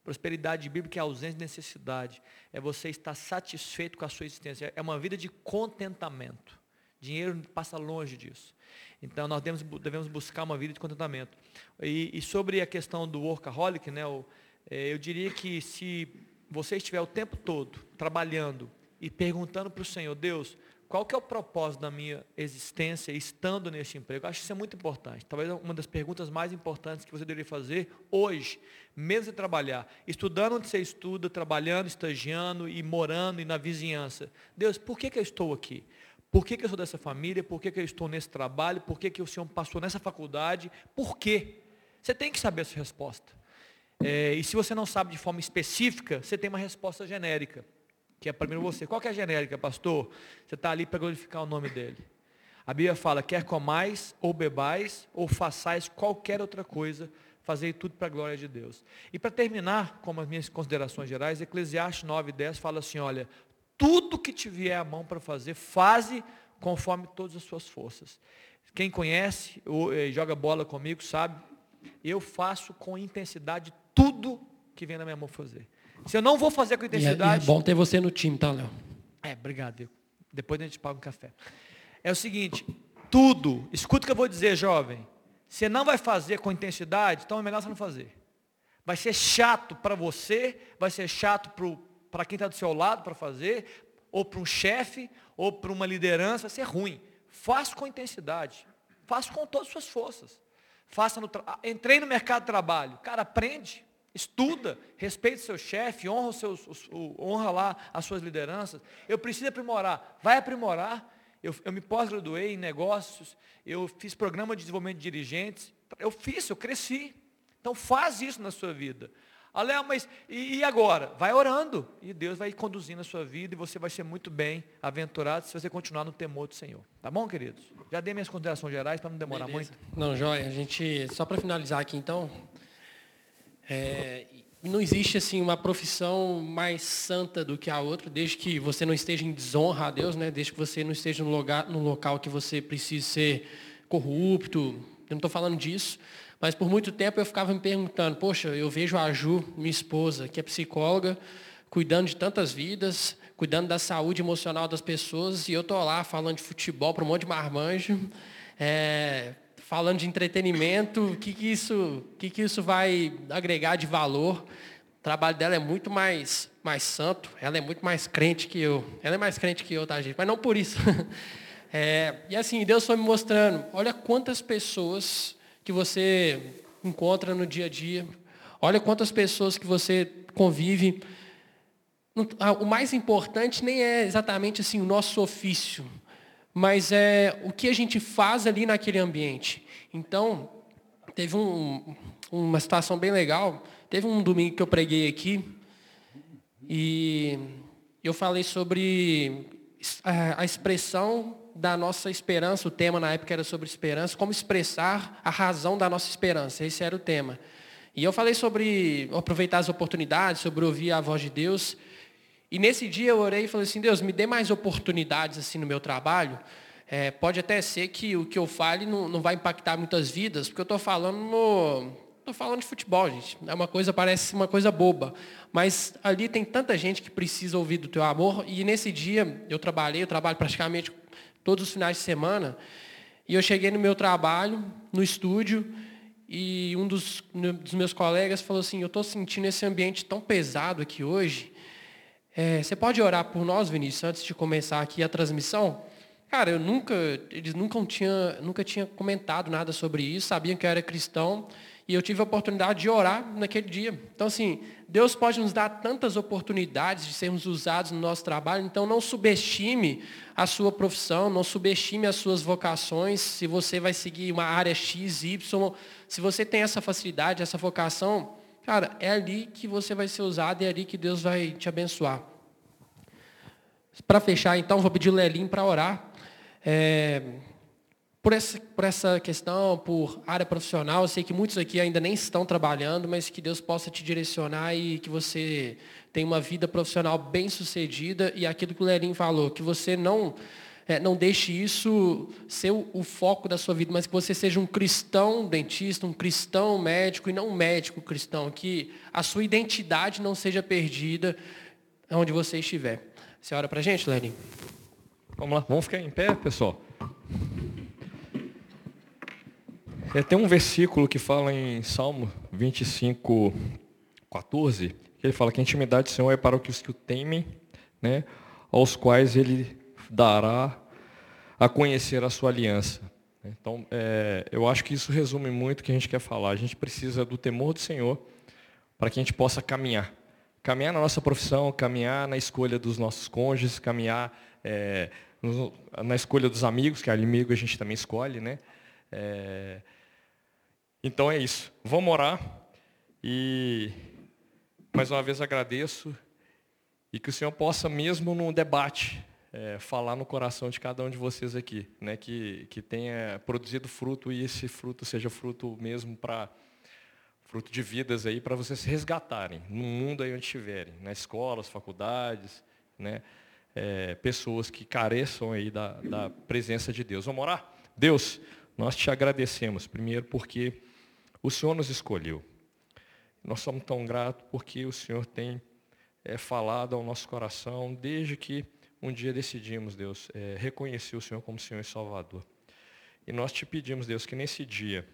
Prosperidade bíblica é ausência de necessidade. É você estar satisfeito com a sua existência. É uma vida de contentamento. Dinheiro passa longe disso. Então nós devemos, devemos buscar uma vida de contentamento. E, e sobre a questão do workaholic, né, eu, é, eu diria que se você estiver o tempo todo trabalhando e perguntando para o Senhor, Deus, qual que é o propósito da minha existência estando nesse emprego? Eu acho que isso é muito importante. Talvez uma das perguntas mais importantes que você deveria fazer hoje, mesmo de trabalhar, estudando onde você estuda, trabalhando, estagiando e morando e na vizinhança. Deus, por que, que eu estou aqui? Por que, que eu sou dessa família? Por que, que eu estou nesse trabalho? Por que, que o Senhor passou nessa faculdade? Por quê? Você tem que saber essa resposta. É, e se você não sabe de forma específica, você tem uma resposta genérica, que é primeiro você. Qual que é a genérica, pastor? Você está ali para glorificar o nome dele. A Bíblia fala, quer comais, ou bebais, ou façais qualquer outra coisa, fazei tudo para a glória de Deus. E para terminar, com as minhas considerações gerais, Eclesiastes 9, 10 fala assim, olha, tudo que te vier à mão para fazer, faze conforme todas as suas forças. Quem conhece, ou, eh, joga bola comigo, sabe, eu faço com intensidade tudo que vem na minha mão fazer. Se eu não vou fazer com intensidade. E é, é bom ter você no time, tá, Léo? É, obrigado. Depois a gente paga um café. É o seguinte, tudo, escuta o que eu vou dizer, jovem. Você não vai fazer com intensidade, então é melhor você não fazer. Vai ser chato para você, vai ser chato para o para quem está do seu lado para fazer, ou para um chefe, ou para uma liderança, vai ser ruim. Faça com intensidade. Faça com todas as suas forças. Faça no tra... Entrei no mercado de trabalho. Cara, aprende, estuda, respeite seu chefe, honra, os seus, os, honra lá as suas lideranças. Eu preciso aprimorar. Vai aprimorar. Eu, eu me pós-graduei em negócios, eu fiz programa de desenvolvimento de dirigentes. Eu fiz, eu cresci. Então faz isso na sua vida. Alé, mas e, e, agora? Vai orando e Deus vai conduzindo a sua vida e você vai ser muito bem aventurado se você continuar no temor do Senhor. Tá bom, queridos? Já dei minhas considerações gerais para não demorar Beleza. muito. Não, Jóia, a gente, só para finalizar aqui então, é, não existe assim uma profissão mais santa do que a outra, desde que você não esteja em desonra a Deus, né? desde que você não esteja no, lugar, no local que você precise ser corrupto, eu não estou falando disso, mas por muito tempo eu ficava me perguntando, poxa, eu vejo a Ju, minha esposa, que é psicóloga, cuidando de tantas vidas, cuidando da saúde emocional das pessoas, e eu estou lá falando de futebol para um monte de marmanjo, é, falando de entretenimento, o que, que, isso, que, que isso vai agregar de valor? O trabalho dela é muito mais, mais santo, ela é muito mais crente que eu. Ela é mais crente que eu, tá, gente? Mas não por isso. (laughs) É, e assim, Deus foi me mostrando, olha quantas pessoas que você encontra no dia a dia. Olha quantas pessoas que você convive. Ah, o mais importante nem é exatamente assim o nosso ofício, mas é o que a gente faz ali naquele ambiente. Então, teve um, uma situação bem legal. Teve um domingo que eu preguei aqui e eu falei sobre a expressão da nossa esperança, o tema na época era sobre esperança, como expressar a razão da nossa esperança, esse era o tema. E eu falei sobre aproveitar as oportunidades, sobre ouvir a voz de Deus. E nesse dia eu orei e falei assim, Deus, me dê mais oportunidades assim no meu trabalho. É, pode até ser que o que eu fale não, não vai impactar muitas vidas, porque eu estou falando no, estou falando de futebol, gente. É uma coisa, parece uma coisa boba. Mas ali tem tanta gente que precisa ouvir do teu amor. E nesse dia eu trabalhei, eu trabalho praticamente todos os finais de semana. E eu cheguei no meu trabalho, no estúdio, e um dos, dos meus colegas falou assim, eu estou sentindo esse ambiente tão pesado aqui hoje. É, você pode orar por nós, Vinícius, antes de começar aqui a transmissão? Cara, eu nunca, eles nunca tinham, nunca tinha comentado nada sobre isso, sabiam que eu era cristão, e eu tive a oportunidade de orar naquele dia. Então, assim, Deus pode nos dar tantas oportunidades de sermos usados no nosso trabalho, então não subestime a sua profissão, não subestime as suas vocações, se você vai seguir uma área X, Y, se você tem essa facilidade, essa vocação, cara, é ali que você vai ser usado, é ali que Deus vai te abençoar. Para fechar, então, vou pedir o Lelim para orar. É, por, essa, por essa questão, por área profissional, eu sei que muitos aqui ainda nem estão trabalhando, mas que Deus possa te direcionar e que você tenha uma vida profissional bem sucedida e aquilo que o Lelim falou, que você não, é, não deixe isso ser o, o, foco da sua vida, mas que você seja um cristão dentista, um cristão médico e não um médico cristão, que a sua identidade não seja perdida onde você estiver. Você ora para gente, Lelim? Vamos lá, vamos ficar em pé, pessoal. É, tem um versículo que fala em Salmo 25, 14, que ele fala que a intimidade do Senhor é para os que o temem, né, aos quais ele dará a conhecer a sua aliança. Então, é, eu acho que isso resume muito o que a gente quer falar. A gente precisa do temor do Senhor para que a gente possa caminhar. Caminhar na nossa profissão, caminhar na escolha dos nossos cônjuges, caminhar é, na escolha dos amigos, que amigo a gente também escolhe, né? É, então é isso. Vamos orar e mais uma vez agradeço e que o Senhor possa mesmo num debate é, falar no coração de cada um de vocês aqui, né? Que, que tenha produzido fruto e esse fruto seja fruto mesmo para fruto de vidas aí para vocês se resgatarem no mundo aí onde estiverem, nas escolas, faculdades, né? é, pessoas que careçam aí da, da presença de Deus. Vamos orar? Deus, nós te agradecemos, primeiro porque o Senhor nos escolheu. Nós somos tão gratos porque o Senhor tem é, falado ao nosso coração desde que um dia decidimos, Deus, é, reconhecer o Senhor como Senhor e Salvador. E nós te pedimos, Deus, que nesse dia,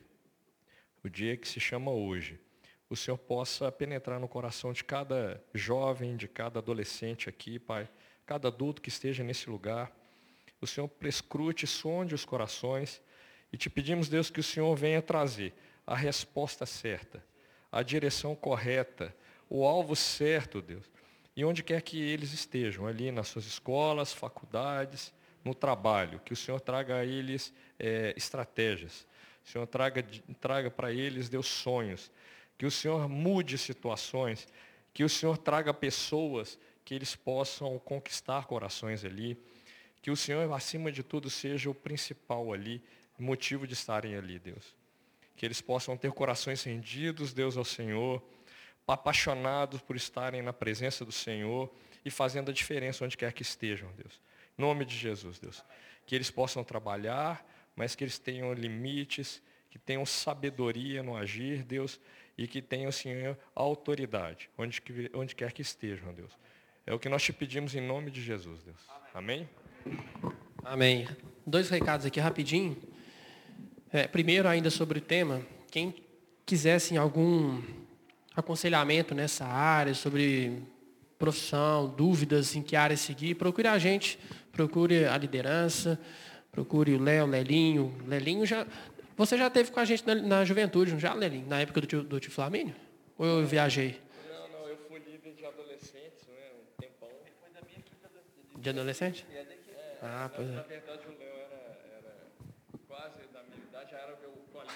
o dia que se chama hoje, o Senhor possa penetrar no coração de cada jovem, de cada adolescente aqui, Pai, cada adulto que esteja nesse lugar. O Senhor prescrute, sonde os corações e te pedimos, Deus, que o Senhor venha trazer a resposta certa, a direção correta, o alvo certo, Deus. E onde quer que eles estejam, ali nas suas escolas, faculdades, no trabalho, que o Senhor traga a eles é, estratégias. O Senhor traga, traga para eles, Deus, sonhos. Que o Senhor mude situações. Que o Senhor traga pessoas que eles possam conquistar corações ali, que o Senhor, acima de tudo, seja o principal ali, motivo de estarem ali, Deus. Que eles possam ter corações rendidos, Deus, ao Senhor, apaixonados por estarem na presença do Senhor e fazendo a diferença onde quer que estejam, Deus. Em nome de Jesus, Deus. Que eles possam trabalhar, mas que eles tenham limites, que tenham sabedoria no agir, Deus, e que tenham, Senhor, autoridade, onde, onde quer que estejam, Deus. É o que nós te pedimos em nome de Jesus, Deus. Amém? Amém. Dois recados aqui rapidinho. É, primeiro, ainda sobre o tema, quem quisesse algum aconselhamento nessa área, sobre profissão, dúvidas em que área seguir, procure a gente, procure a liderança, procure o Léo, Lelinho. Lelinho já. Você já teve com a gente na, na juventude, não já, Lelinho? Na época do tio, do tio Flamínio? Ou eu viajei? De adolescente? É, ah, pois é. Na verdade, o Léo era, era quase da minha idade, já era meu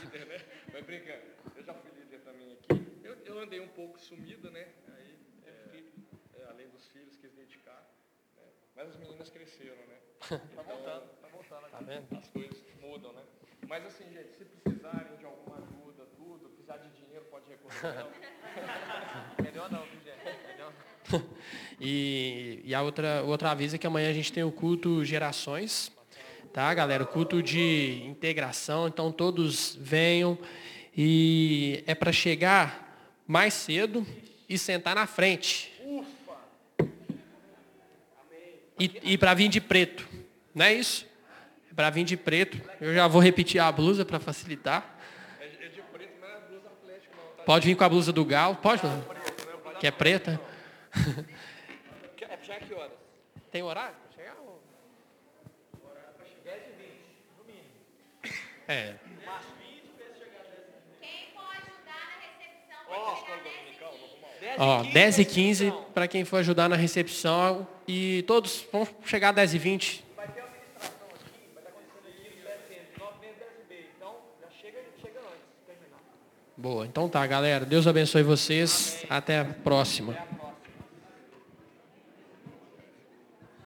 líder, né? Mas brincando, eu já fui líder também aqui. Eu, eu andei um pouco sumido, né? Aí, é, é, além dos filhos, quis dedicar. Né? Mas as meninas cresceram, né? (laughs) Então, tá voltando, tá voltando. Tá vendo? As coisas mudam, né? Mas assim, gente, se precisarem de alguma ajuda, tudo, precisar de dinheiro, pode recorrer. (laughs) Melhor não, viu, gente? Melhor não. (laughs) E, e a outra, outra aviso é que amanhã a gente tem o culto Gerações, tá, galera? O culto de integração, então todos venham. E é para chegar mais cedo e sentar na frente. E, e para vir de preto. Não é isso? É para vir de preto. Eu já vou repetir a blusa para facilitar. Pode vir com a blusa do galo. Pode, que é preta. Já (laughs) que horas? Tem horário? É. Quem for ajudar na recepção pode chegar 10 Ó, 10 e 15 para quem for ajudar na recepção. E todos vão chegar a 10 e 20. Vai ter uma administração aqui, vai estar acontecendo aqui no PSN, 9 meses 10 b Então, já chega, chega antes de terminar. Boa, então tá, galera. Deus abençoe vocês. Até a próxima.